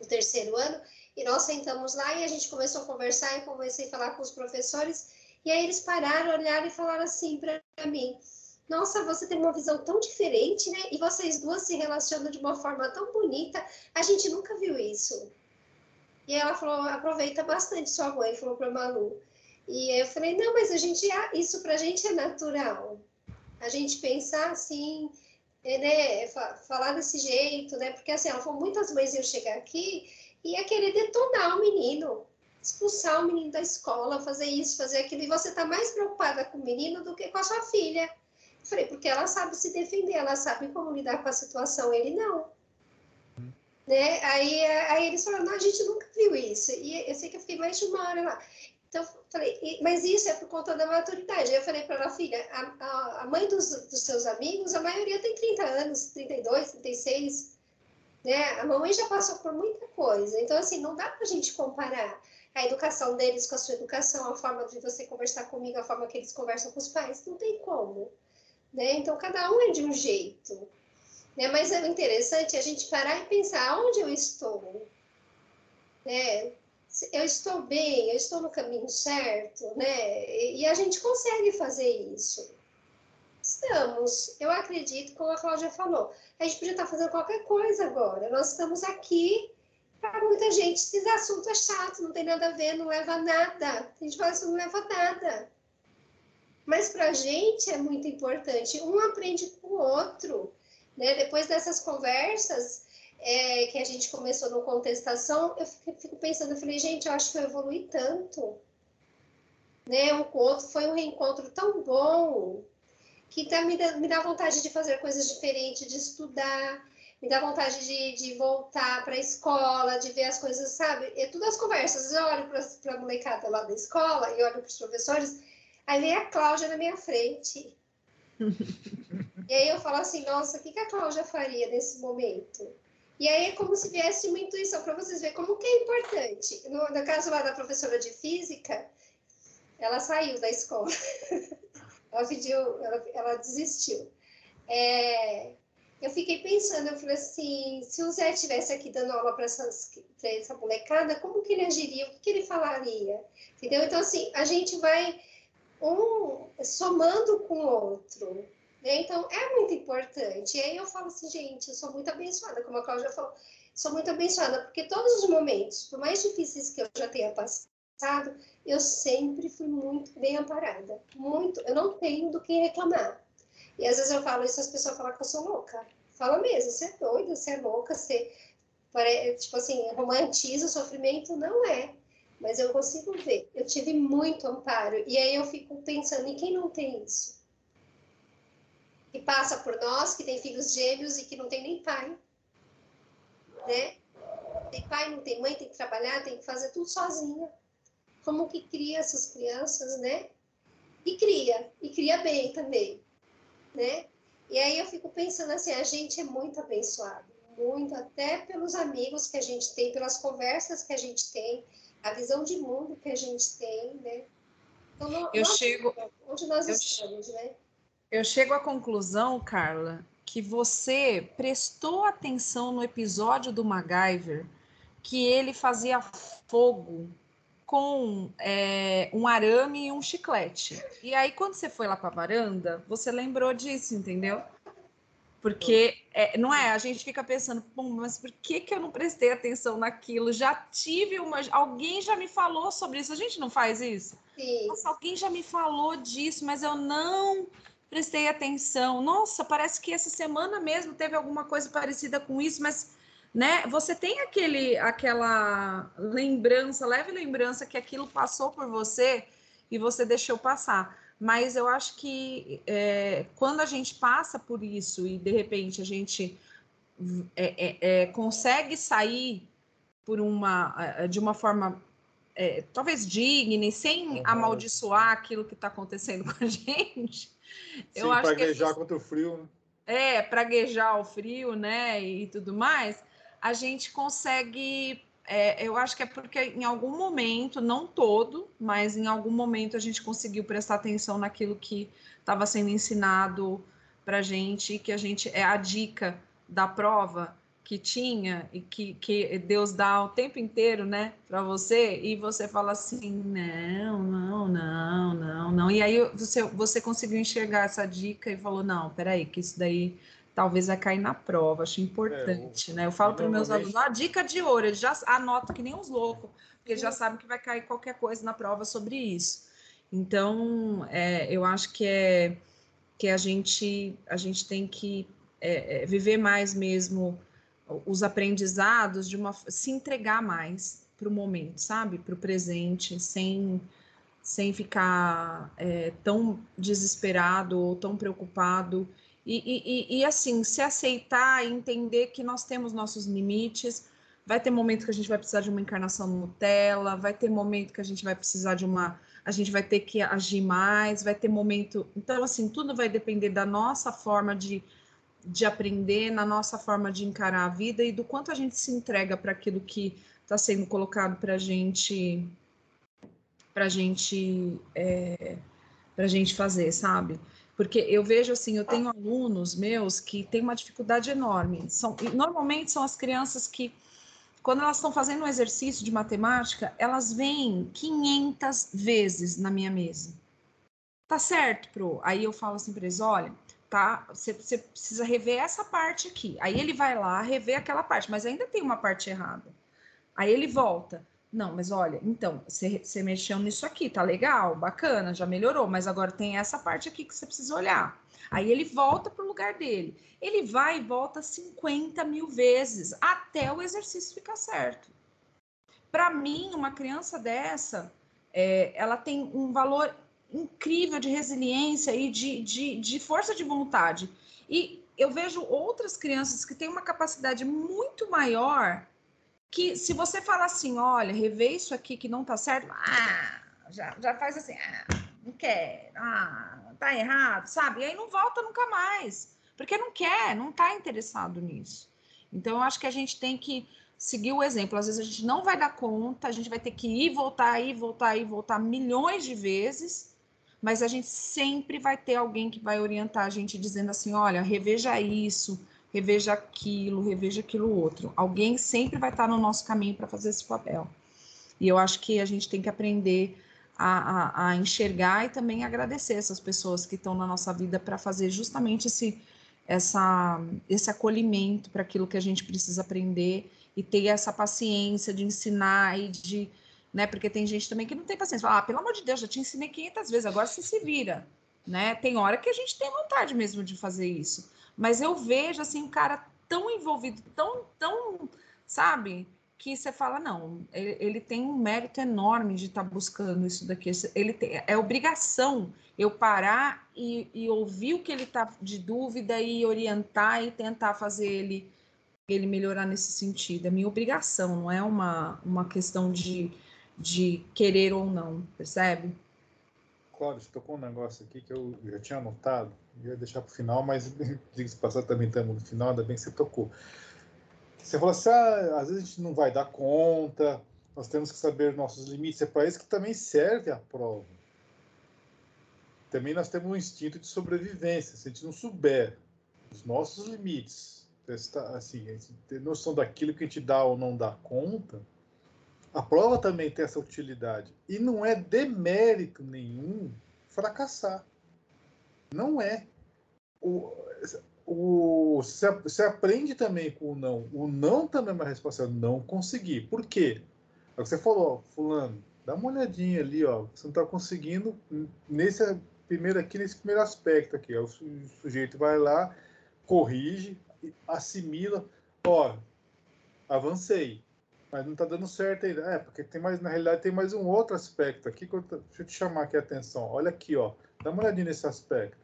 no terceiro ano, e nós sentamos lá e a gente começou a conversar e comecei a falar com os professores, e aí eles pararam, olharam e falaram assim para mim, nossa, você tem uma visão tão diferente, né? E vocês duas se relacionam de uma forma tão bonita, a gente nunca viu isso. E ela falou, aproveita bastante sua mãe, falou para Malu. E eu falei, não, mas a gente, isso para a gente é natural. A gente pensar assim, é, né, falar desse jeito, né? Porque assim, ela falou, muitas mães iam chegar aqui e ia querer detonar o menino, expulsar o menino da escola, fazer isso, fazer aquilo, e você está mais preocupada com o menino do que com a sua filha. Eu falei, porque ela sabe se defender, ela sabe como lidar com a situação, ele não. Né? Aí, aí eles falaram, não, a gente nunca viu isso. E eu sei que eu fiquei mais de uma hora lá. Então, falei, mas isso é por conta da maturidade. Eu falei para ela, filha, a, a, a mãe dos, dos, seus amigos, a maioria tem 30 anos, 32, 36, né? A mamãe já passou por muita coisa. Então, assim, não dá para a gente comparar a educação deles com a sua educação, a forma de você conversar comigo, a forma que eles conversam com os pais. Não tem como, né? Então, cada um é de um jeito. Né? Mas é interessante a gente parar e pensar onde eu estou. Né? eu estou bem, eu estou no caminho certo, né? E a gente consegue fazer isso. Estamos, eu acredito, como a Cláudia falou, a gente podia estar fazendo qualquer coisa agora. Nós estamos aqui para muita gente. Esse assunto é chato, não tem nada a ver, não leva a nada. A gente fala isso, não leva a nada. Mas para a gente é muito importante. Um aprende com o outro. Né? Depois dessas conversas, é, que a gente começou no contestação, eu fico pensando, eu falei, gente, eu acho que eu evolui tanto. Né? Um com o outro foi um reencontro tão bom que tá, me, dá, me dá vontade de fazer coisas diferentes, de estudar. Me dá vontade de, de voltar para a escola, de ver as coisas, sabe? E todas as conversas, eu olho para a molecada lá da escola e olho para os professores, aí vem a Cláudia na minha frente. e aí eu falo assim, nossa, o que, que a Cláudia faria nesse momento? E aí é como se viesse uma intuição para vocês verem como que é importante. No, no caso lá da professora de física, ela saiu da escola. ela pediu, ela, ela desistiu. É, eu fiquei pensando, eu falei assim, se o Zé estivesse aqui dando aula para essa molecada, como que ele agiria? O que, que ele falaria? Entendeu? Então, assim, a gente vai um somando com o outro. Né? Então, é muito importante. E aí eu falo assim, gente, eu sou muito abençoada, como a Cláudia falou, sou muito abençoada, porque todos os momentos, por mais difíceis que eu já tenha passado, eu sempre fui muito bem amparada. Muito. Eu não tenho do que reclamar. E às vezes eu falo isso, as pessoas falam que eu sou louca. Fala mesmo, você é doida, você é louca, você, tipo assim, romantiza o sofrimento. Não é. Mas eu consigo ver. Eu tive muito amparo. E aí eu fico pensando, em quem não tem isso? Que passa por nós, que tem filhos gêmeos e que não tem nem pai. Né? Tem pai, não tem mãe, tem que trabalhar, tem que fazer tudo sozinha. Como que cria essas crianças, né? E cria, e cria bem também né? E aí eu fico pensando assim, a gente é muito abençoado, muito, até pelos amigos que a gente tem, pelas conversas que a gente tem, a visão de mundo que a gente tem, né? Então, eu chego, onde nós estamos, né? Eu chego à conclusão, Carla, que você prestou atenção no episódio do MacGyver, que ele fazia fogo com é, um arame e um chiclete. E aí, quando você foi lá para a varanda, você lembrou disso, entendeu? Porque é, não é, a gente fica pensando, mas por que, que eu não prestei atenção naquilo? Já tive uma. Alguém já me falou sobre isso. A gente não faz isso? Sim. Nossa, alguém já me falou disso, mas eu não prestei atenção. Nossa, parece que essa semana mesmo teve alguma coisa parecida com isso, mas né? Você tem aquele, aquela lembrança, leve lembrança que aquilo passou por você e você deixou passar. Mas eu acho que é, quando a gente passa por isso e de repente a gente é, é, é consegue sair por uma de uma forma é, talvez digna e sem uhum. amaldiçoar aquilo que está acontecendo com a gente. Sim, eu acho praguejar que contra o frio. Né? É, praguejar o frio, né? E tudo mais a gente consegue. É, eu acho que é porque em algum momento, não todo, mas em algum momento a gente conseguiu prestar atenção naquilo que estava sendo ensinado para gente, que a gente é a dica da prova que tinha e que, que Deus dá o tempo inteiro, né, para você, e você fala assim, não, não, não, não, não, e aí você, você conseguiu enxergar essa dica e falou, não, peraí, que isso daí talvez vai cair na prova, acho importante, é, né? Eu falo para meus alunos, a dica de ouro, eles já anotam que nem uns loucos, porque eles já sabem que vai cair qualquer coisa na prova sobre isso. Então, é, eu acho que é que a gente a gente tem que é, é viver mais mesmo os aprendizados de uma se entregar mais para o momento, sabe, para o presente, sem sem ficar é, tão desesperado ou tão preocupado e, e, e, assim, se aceitar e entender que nós temos nossos limites, vai ter momento que a gente vai precisar de uma encarnação Nutella, vai ter momento que a gente vai precisar de uma. A gente vai ter que agir mais, vai ter momento. Então, assim, tudo vai depender da nossa forma de, de aprender, na nossa forma de encarar a vida e do quanto a gente se entrega para aquilo que está sendo colocado para a gente. Para gente, é, a gente fazer, sabe? Porque eu vejo assim, eu tenho alunos meus que têm uma dificuldade enorme. São, normalmente são as crianças que, quando elas estão fazendo um exercício de matemática, elas vêm 500 vezes na minha mesa. Tá certo, Pro? Aí eu falo assim para eles: olha, tá, você, você precisa rever essa parte aqui. Aí ele vai lá rever aquela parte, mas ainda tem uma parte errada. Aí ele volta. Não, mas olha, então, você mexeu nisso aqui, tá legal, bacana, já melhorou, mas agora tem essa parte aqui que você precisa olhar. Aí ele volta para o lugar dele. Ele vai e volta 50 mil vezes até o exercício ficar certo. Para mim, uma criança dessa, é, ela tem um valor incrível de resiliência e de, de, de força de vontade. E eu vejo outras crianças que têm uma capacidade muito maior que se você falar assim, olha, rever isso aqui que não tá certo, ah, já, já faz assim, ah, não quer, ah, tá errado, sabe? E aí não volta nunca mais, porque não quer, não tá interessado nisso. Então, eu acho que a gente tem que seguir o exemplo. Às vezes a gente não vai dar conta, a gente vai ter que ir, voltar, ir, voltar, ir, voltar milhões de vezes, mas a gente sempre vai ter alguém que vai orientar a gente dizendo assim: olha, reveja isso, reveja aquilo, reveja aquilo outro. Alguém sempre vai estar no nosso caminho para fazer esse papel. E eu acho que a gente tem que aprender a, a, a enxergar e também agradecer essas pessoas que estão na nossa vida para fazer justamente esse, essa, esse acolhimento para aquilo que a gente precisa aprender e ter essa paciência de ensinar e de. Né, porque tem gente também que não tem paciência. Fala, ah, pelo amor de Deus, já te ensinei 500 vezes, agora você se vira. Né? Tem hora que a gente tem vontade mesmo de fazer isso. Mas eu vejo assim um cara tão envolvido, tão, tão, sabe? Que você fala, não, ele, ele tem um mérito enorme de estar tá buscando isso daqui. Ele tem, é obrigação eu parar e, e ouvir o que ele está de dúvida e orientar e tentar fazer ele ele melhorar nesse sentido. É minha obrigação, não é uma, uma questão de, de querer ou não, percebe? Você tocou um negócio aqui que eu já tinha anotado, ia deixar para o final, mas diga-se passar também estamos no final, ainda bem que você tocou. Você falou assim, ah, às vezes a gente não vai dar conta, nós temos que saber nossos limites, é para isso que também serve a prova. Também nós temos um instinto de sobrevivência, se a gente não souber os nossos limites, assim, ter noção daquilo que a gente dá ou não dá conta, a prova também tem essa utilidade. E não é demérito nenhum fracassar. Não é. O, o, você aprende também com o não. O não também é uma resposta. Não conseguir. Por quê? É o que você falou, fulano, dá uma olhadinha ali, ó. Você não está conseguindo nesse primeiro aqui, nesse primeiro aspecto aqui. Ó, o sujeito vai lá, corrige, assimila, ó, avancei mas não está dando certo ainda. É, porque tem mais, na realidade, tem mais um outro aspecto aqui que eu, deixa eu te chamar aqui a atenção. Olha aqui, ó. Dá uma olhadinha nesse aspecto.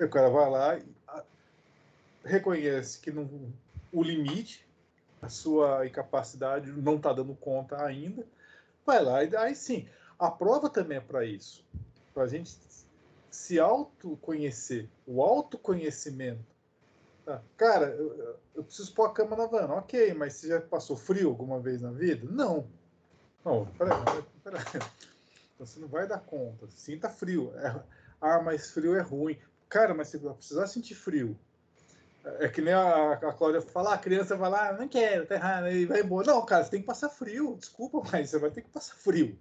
O cara vai lá e a, reconhece que não, o limite, a sua incapacidade não está dando conta ainda. Vai lá e aí sim. A prova também é para isso. Para a gente se autoconhecer. O autoconhecimento. Cara, eu, eu, preciso pôr a cama na van. Ok, mas você já passou frio alguma vez na vida? Não. Não, peraí, peraí. Então, você não vai dar conta. Sinta frio. É, ah, mas frio é ruim. Cara, mas você vai precisar sentir frio. É, é que nem a, a Cláudia fala, ah, a criança vai lá, não quero, tá errado, e vai embora. Não, cara, você tem que passar frio. Desculpa, mas você vai ter que passar frio.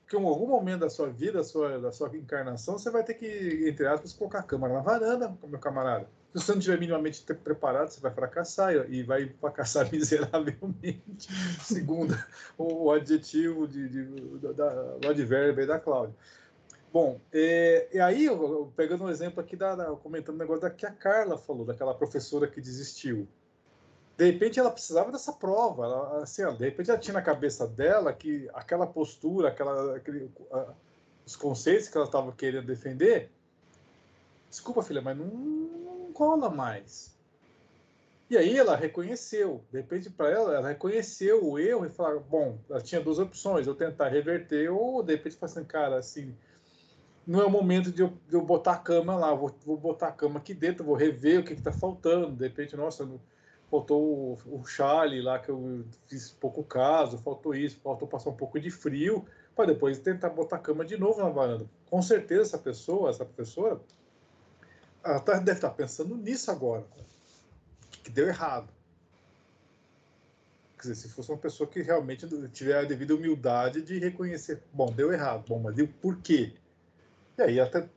Porque em algum momento da sua vida, da sua, da sua encarnação, você vai ter que, entre aspas, colocar a câmera na varanda, meu camarada. Se você não estiver minimamente preparado, você vai fracassar e vai fracassar miseravelmente, segundo o adjetivo de, de, da, do advérbio da Cláudia. Bom, é, e aí, pegando um exemplo aqui, da, da, comentando um negócio da que a Carla falou, daquela professora que desistiu. De repente, ela precisava dessa prova. Ela, assim, de repente, ela tinha na cabeça dela que aquela postura, aquela, aquele, a, os conceitos que ela estava querendo defender. Desculpa, filha, mas não, cola mais. E aí ela reconheceu, de repente para ela, ela reconheceu o erro e falou, bom, ela tinha duas opções, eu tentar reverter ou de repente falar assim, cara, assim, não é o momento de eu, de eu botar a cama lá, vou, vou, botar a cama aqui dentro, vou rever o que está faltando, de repente, nossa, faltou o, o chale lá que eu fiz pouco caso, faltou isso, faltou passar um pouco de frio, para depois tentar botar a cama de novo na varanda. Com certeza essa pessoa, essa professora, ela tá, deve estar pensando nisso agora, que deu errado. Quer dizer, se fosse uma pessoa que realmente tiver a devida humildade de reconhecer, bom, deu errado, bom, mas deu por quê? E aí até,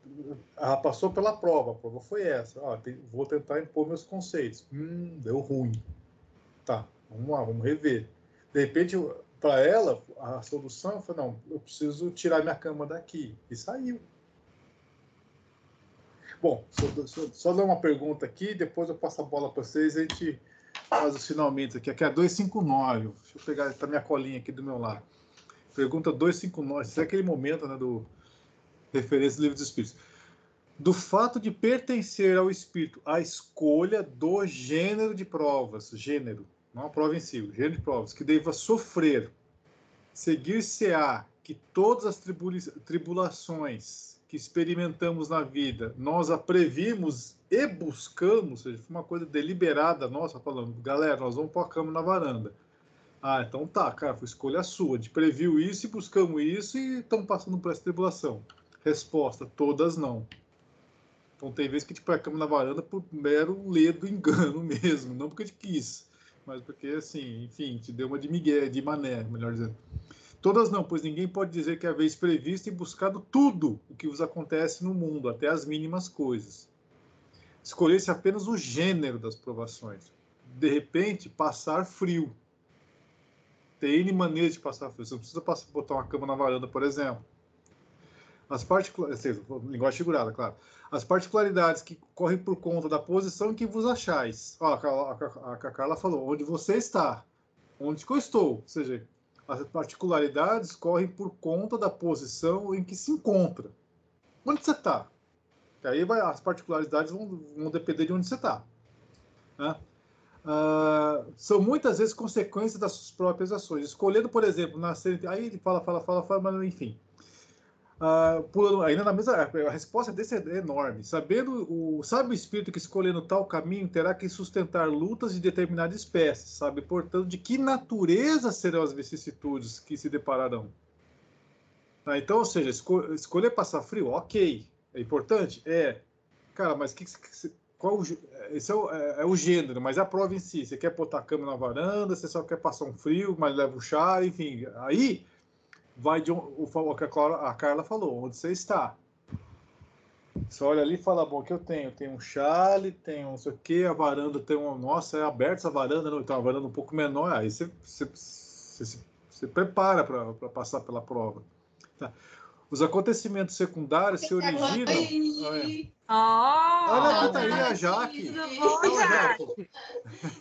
ela passou pela prova, a prova foi essa, ah, tem, vou tentar impor meus conceitos. Hum, deu ruim. Tá, vamos lá, vamos rever. De repente, para ela, a solução foi, não, eu preciso tirar minha cama daqui. E saiu. Bom, só, só, só dar uma pergunta aqui, depois eu passo a bola para vocês a gente faz os finalmente aqui. Aqui é 259. Deixa eu pegar tá minha colinha aqui do meu lado. Pergunta 259. Esse é aquele momento né, do referência do livro dos Espíritos. do fato de pertencer ao espírito a escolha do gênero de provas, gênero, não a prova em si, o gênero de provas, que deva sofrer, seguir-se-á que todas as tribulações que experimentamos na vida, nós a previmos e buscamos, ou seja, foi uma coisa deliberada nossa, falando, galera, nós vamos pôr a cama na varanda. Ah, então tá, cara, foi escolha sua. De previu isso e buscamos isso e estamos passando por essa tribulação. Resposta: todas não. Então tem vezes que a gente põe a cama na varanda por mero ledo engano mesmo, não porque a gente quis, mas porque, assim, enfim, te deu uma de migué, de mané, melhor dizendo. Todas não, pois ninguém pode dizer que a vez prevista e buscado tudo o que vos acontece no mundo, até as mínimas coisas. Escolher-se apenas o gênero das provações. De repente, passar frio tem N maneiras de passar frio. Você não precisa passar, botar uma cama na varanda, por exemplo. As particularidades, linguagem figurada, claro. As particularidades que correm por conta da posição em que vos achais. Ó, a, a, a Carla falou, onde você está, onde eu estou. Ou seja, as particularidades correm por conta da posição em que se encontra. Onde você está? Aí vai, as particularidades vão, vão depender de onde você está. Né? Uh, são muitas vezes consequências das suas próprias ações. Escolhendo, por exemplo, nascer. Aí ele fala, fala, fala, fala, mas enfim. Pulando, ainda na mesma. A resposta desse é enorme. Sabendo o, sabe o espírito que escolhendo tal caminho terá que sustentar lutas de determinada espécie, sabe? Portanto, de que natureza serão as vicissitudes que se depararão? Ah, então, ou seja, esco escolher passar frio, ok. É importante? É. Cara, mas que, que, qual esse é o, é, é o, gênero, mas a prova em si, você quer botar a cama na varanda, você só quer passar um frio, mas leva o chá, enfim, aí vai de o, o que a, Clara, a Carla falou, onde você está. Você olha ali e fala, bom, o que eu tenho? Tem um chale, tem um não sei o que, a varanda tem uma, nossa, é aberta essa varanda, não, então uma varanda um pouco menor, aí você, você, você, você prepara para passar pela prova. Tá. Os acontecimentos secundários se originam. Oh, Olha a aí, a Jaque. Tudo bom, Jaque?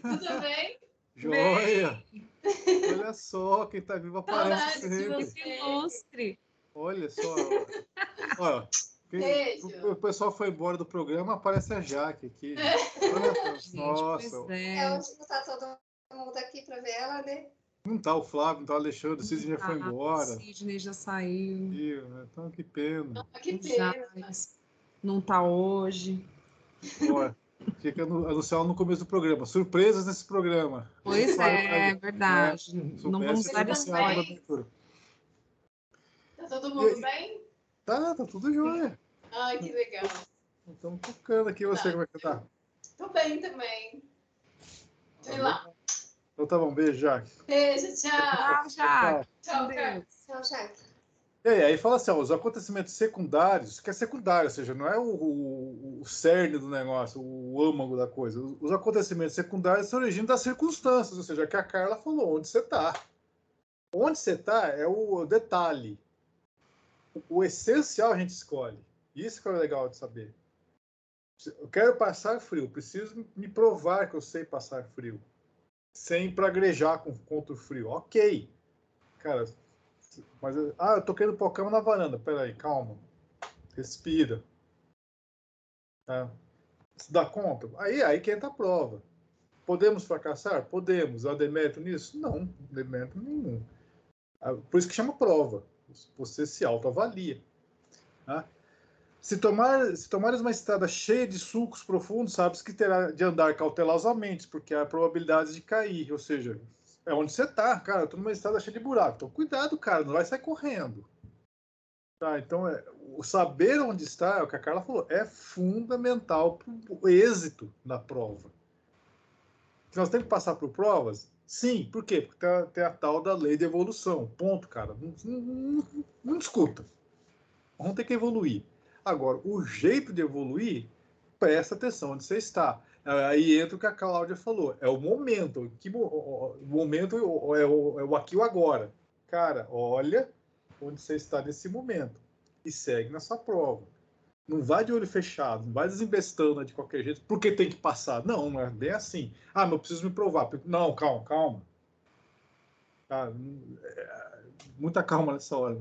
Tudo bem? Joia! Olha só, quem tá vivo aparece sempre. Que. Olha só. Olha, quem, o, o, pessoal foi embora do programa, aparece a Jaque aqui. Olha, Gente, nossa. É. É onde não tá todo mundo aqui para ver ela, né? Não tá o Flávio, não tá o Alexandre, o Sidney já foi Ah, embora. O Sidney já saiu. Ih, Então, que pena. Ah, que pena. Jales não tá hoje. Olha, tinha que anu- anunciar no começo do programa. Surpresas nesse programa. Pois Claro, é, aí, verdade. né? Não vamos dar anunciado spoiler. Tá todo mundo bem? Tá, tá tudo jóia. Ai, que legal. Estamos tocando aqui. Você, como é que tá? Tô bem também. Sei lá. Então tá bom, beijo, Jaque. Beijo, tchau. Tchau, já. Tchau. Deus. Tchau, Jaque. E aí, fala assim, ó, os acontecimentos secundários, que é secundário, ou seja, não é o, o, o cerne do negócio, o âmago da coisa. Os, os acontecimentos secundários se originam das circunstâncias, ou seja, que a Carla falou, onde você está. Onde você está é o detalhe. O, o essencial a gente escolhe. Isso que é legal de saber. Eu quero passar frio, preciso me provar que eu sei passar frio. Sem praguejar com, contra o frio. Ok. Cara, mas, ah, eu pôr a cama na varanda. Peraí, calma. Respira. Tá? Se dá conta? Aí, aí que entra a prova. Podemos fracassar? Podemos. Há demérito nisso? Não, demérito nenhum. Ah, Por isso que chama prova. Você se autoavalia. Tá? Se, tomar, se tomares uma estrada cheia de sulcos profundos, sabes que terá de andar cautelosamente, porque há probabilidades de cair. Ou seja, é onde você tá, cara. Eu tô numa estrada cheia de buraco. Então, cuidado, cara, não vai sair correndo. Tá, então, é, o saber onde está, é o que a Carla falou, é fundamental para o êxito da prova. Nós temos que passar por provas? Sim, por quê? Porque tem a, tem a tal da lei de evolução. Ponto, cara. Não, não, não, não discuta. Vamos ter que evoluir. Agora, o jeito de evoluir, presta atenção onde você está. Aí entra o que a Cláudia falou, é o momento. Que, o momento é o, é o aqui o agora. Cara, olha onde você está nesse momento e segue na sua prova. Não vai de olho fechado, não vai desembestando de qualquer jeito, porque tem que passar. Não, não é bem assim. Ah, mas eu preciso me provar. Não, calma, calma. É, Muita calma nessa hora.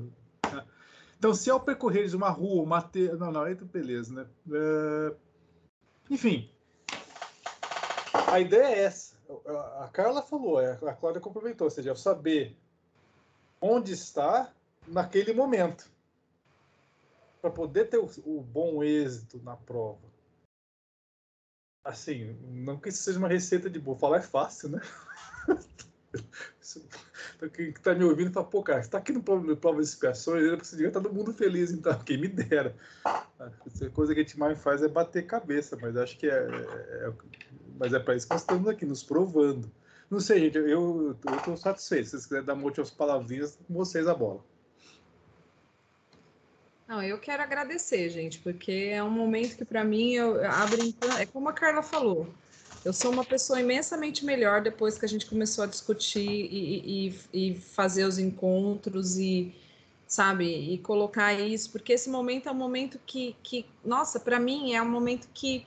Então, se ao percorreres uma rua, uma te... não, não, aí beleza, né? É... Enfim, a ideia é essa. A Carla falou, é, a Cláudia complementou, ou seja, saber onde está naquele momento para poder ter o, o, bom êxito na prova. Assim, não que isso seja uma receita de boa, falar é fácil, né? Quem está me ouvindo fala, pô, cara, está aqui no prova de expiações, você estar todo mundo feliz, então, quem me dera. A coisa que a gente mais faz é bater cabeça, mas acho que é, é, é mas é para isso que nós estamos aqui, nos provando. Não sei, gente, eu estou satisfeito. Se vocês quiserem dar última palavrinhas, com vocês a bola. Não, eu quero agradecer, gente, porque é um momento que para mim eu abro, é como a Carla falou. Eu sou uma pessoa imensamente melhor depois que a gente começou a discutir e, e, e fazer os encontros e, sabe, e colocar isso, porque esse momento é um momento que, que nossa, para mim é um momento que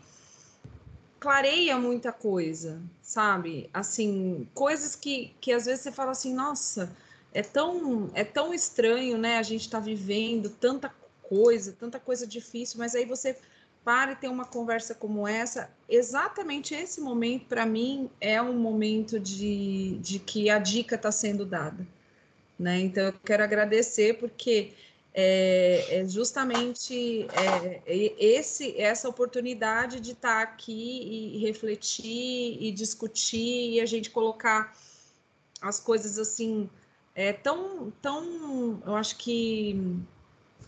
clareia muita coisa, sabe? Assim, coisas que, que às vezes você fala assim, nossa, é tão, é tão estranho, né? A gente está vivendo tanta coisa, tanta coisa difícil, mas aí você para e tem uma conversa como essa. Exatamente esse momento, para mim, é um momento de, de que a dica está sendo dada. Né? Então, eu quero agradecer, porque é, é justamente é, esse, essa oportunidade de estar aqui e refletir e discutir e a gente colocar as coisas assim é tão tão eu acho que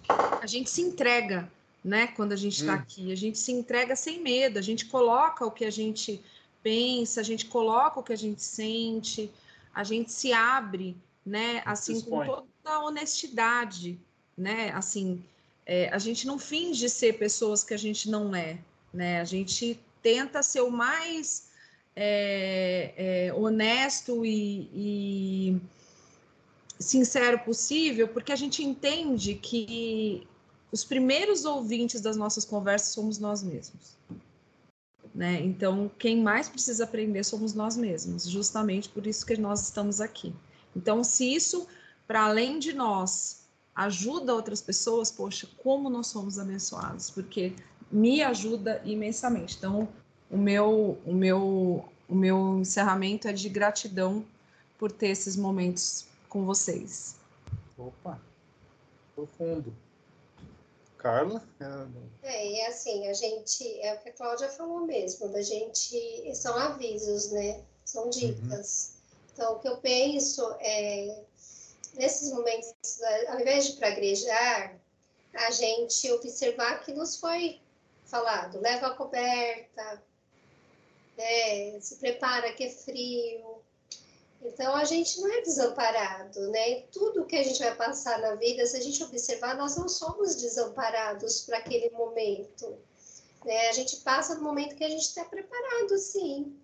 a gente se entrega né quando a gente está hum. aqui. A gente se entrega sem medo a gente coloca o que a gente pensa a gente coloca o que a gente sente a gente se abre né assim com toda a honestidade né? Assim, é, a gente não finge ser pessoas que a gente não é, né? A gente tenta ser o mais é, é, honesto e, e sincero possível, porque a gente entende que os primeiros ouvintes das nossas conversas somos nós mesmos. Né? Então, quem mais precisa aprender somos nós mesmos, justamente por isso que nós estamos aqui. Então, se isso, para além de nós, ajuda outras pessoas, poxa, como nós somos abençoados, porque me ajuda imensamente. Então, o meu, o meu, o meu encerramento é de gratidão por ter esses momentos com vocês. Opa, profundo. Carla? É, e assim, a gente, é o que a Cláudia falou mesmo, da gente, são avisos, né? São dicas. Uhum. Então, o que eu penso é nesses momentos, ao invés de praguejar, a gente observar que nos foi falado, leva a coberta, né, se prepara que é frio. Então a gente não é desamparado, né? Tudo que a gente vai passar na vida, se a gente observar, nós não somos desamparados para aquele momento. Né? A gente passa no momento que a gente está preparado, sim.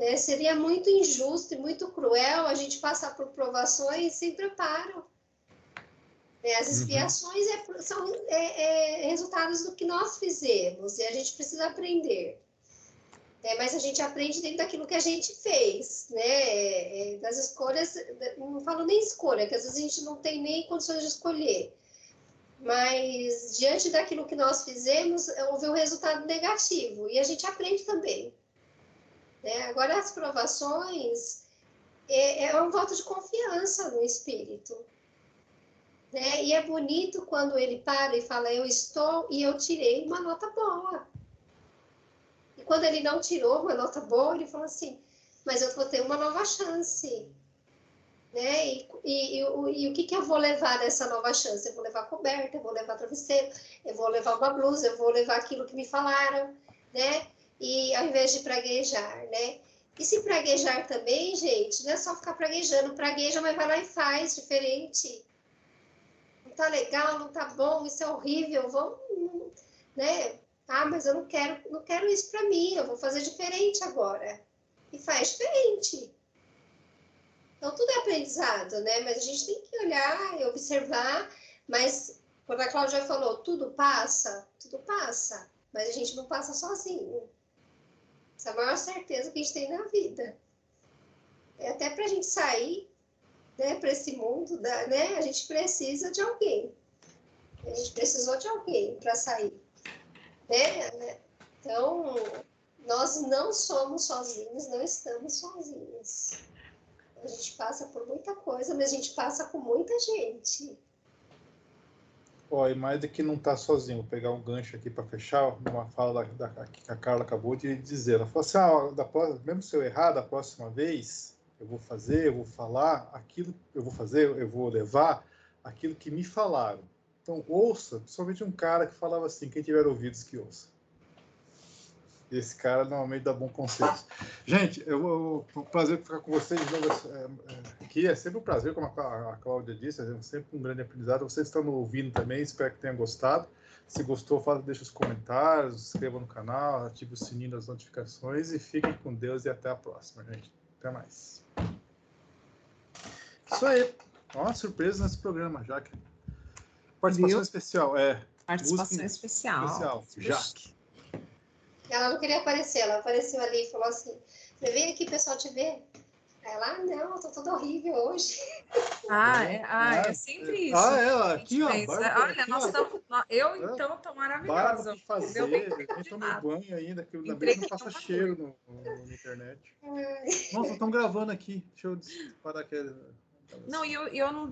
Né? Seria muito injusto e muito cruel a gente passar por provações sem preparo. Né? As uhum. expiações uhum. é, são é, é, resultados do que nós fizemos e a gente precisa aprender. Né? Mas a gente aprende dentro daquilo que a gente fez, né? É, é, das escolhas, não falo nem escolha, que às vezes a gente não tem nem condições de escolher. Mas diante daquilo que nós fizemos, houve um resultado negativo e a gente aprende também. Né? Agora, as provações é, é um voto de confiança no espírito. Né? E é bonito quando ele para e fala: Eu estou e eu tirei uma nota boa. E quando ele não tirou uma nota boa, ele fala assim: Mas eu vou ter uma nova chance. Né? E, e, e, o, e, o que, que eu vou levar dessa nova chance? Eu vou levar coberta, eu vou levar travesseiro, eu vou levar uma blusa, eu vou levar aquilo que me falaram, né? E ao invés de praguejar, né? E se praguejar também, gente, não é só ficar praguejando, pragueja, mas vai lá e faz diferente. Não tá legal, não tá bom, isso é horrível, vamos, né? Ah, mas eu não quero, não quero isso para mim, eu vou fazer diferente agora. E faz diferente. Então tudo é aprendizado, né? Mas a gente tem que olhar e observar, mas quando a Cláudia falou, tudo passa, tudo passa, mas a gente não passa sozinho. Essa é a maior certeza que a gente tem na vida. É até para a gente sair né, para esse mundo, da, né, a gente precisa de alguém. A gente precisou de alguém para sair. Né? Então, nós não somos sozinhos, não estamos sozinhos. A gente passa por muita coisa, mas a gente passa com muita gente. Ó, e mais do que não tá sozinho, vou pegar um gancho aqui para fechar, uma fala da, da, que a Carla acabou de dizer. Ela falou assim: ah, da, mesmo se eu errar da próxima vez, eu vou fazer, eu vou falar aquilo, eu vou fazer, eu vou levar aquilo que me falaram. Então, ouça, principalmente um cara que falava assim: quem tiver ouvidos que ouça. Esse cara normalmente dá bom conselho. Gente, eu, eu, um prazer ficar com vocês de novo é, é, aqui. É sempre um prazer, como a, a Cláudia disse, é sempre um grande aprendizado. Vocês estão ouvindo também, espero que tenham gostado. Se gostou, fala, deixa os comentários, se inscreva no canal, ative o sininho das notificações e fiquem com Deus e até a próxima, gente. Até mais. Isso aí. Ó, uma surpresa nesse programa, Jaque. Participação Viu? especial, é. Participação especial. Especial, Jaque. Ela não queria aparecer, ela apareceu ali e falou assim: vem aqui, pessoal, te ver. Ela, ah, não, eu tô toda horrível hoje. Ah, é, ah, é sempre isso. Ah, é, aqui, ó. Barba, Olha, aqui, nós estamos. Eu, é. então, tô maravilhosa. Barba fazer, gente toma banho ainda, que ainda bem não passa cheiro no, no, na internet. Nossa, estão gravando aqui. Deixa eu parar aqui. Não, e eu, eu, não,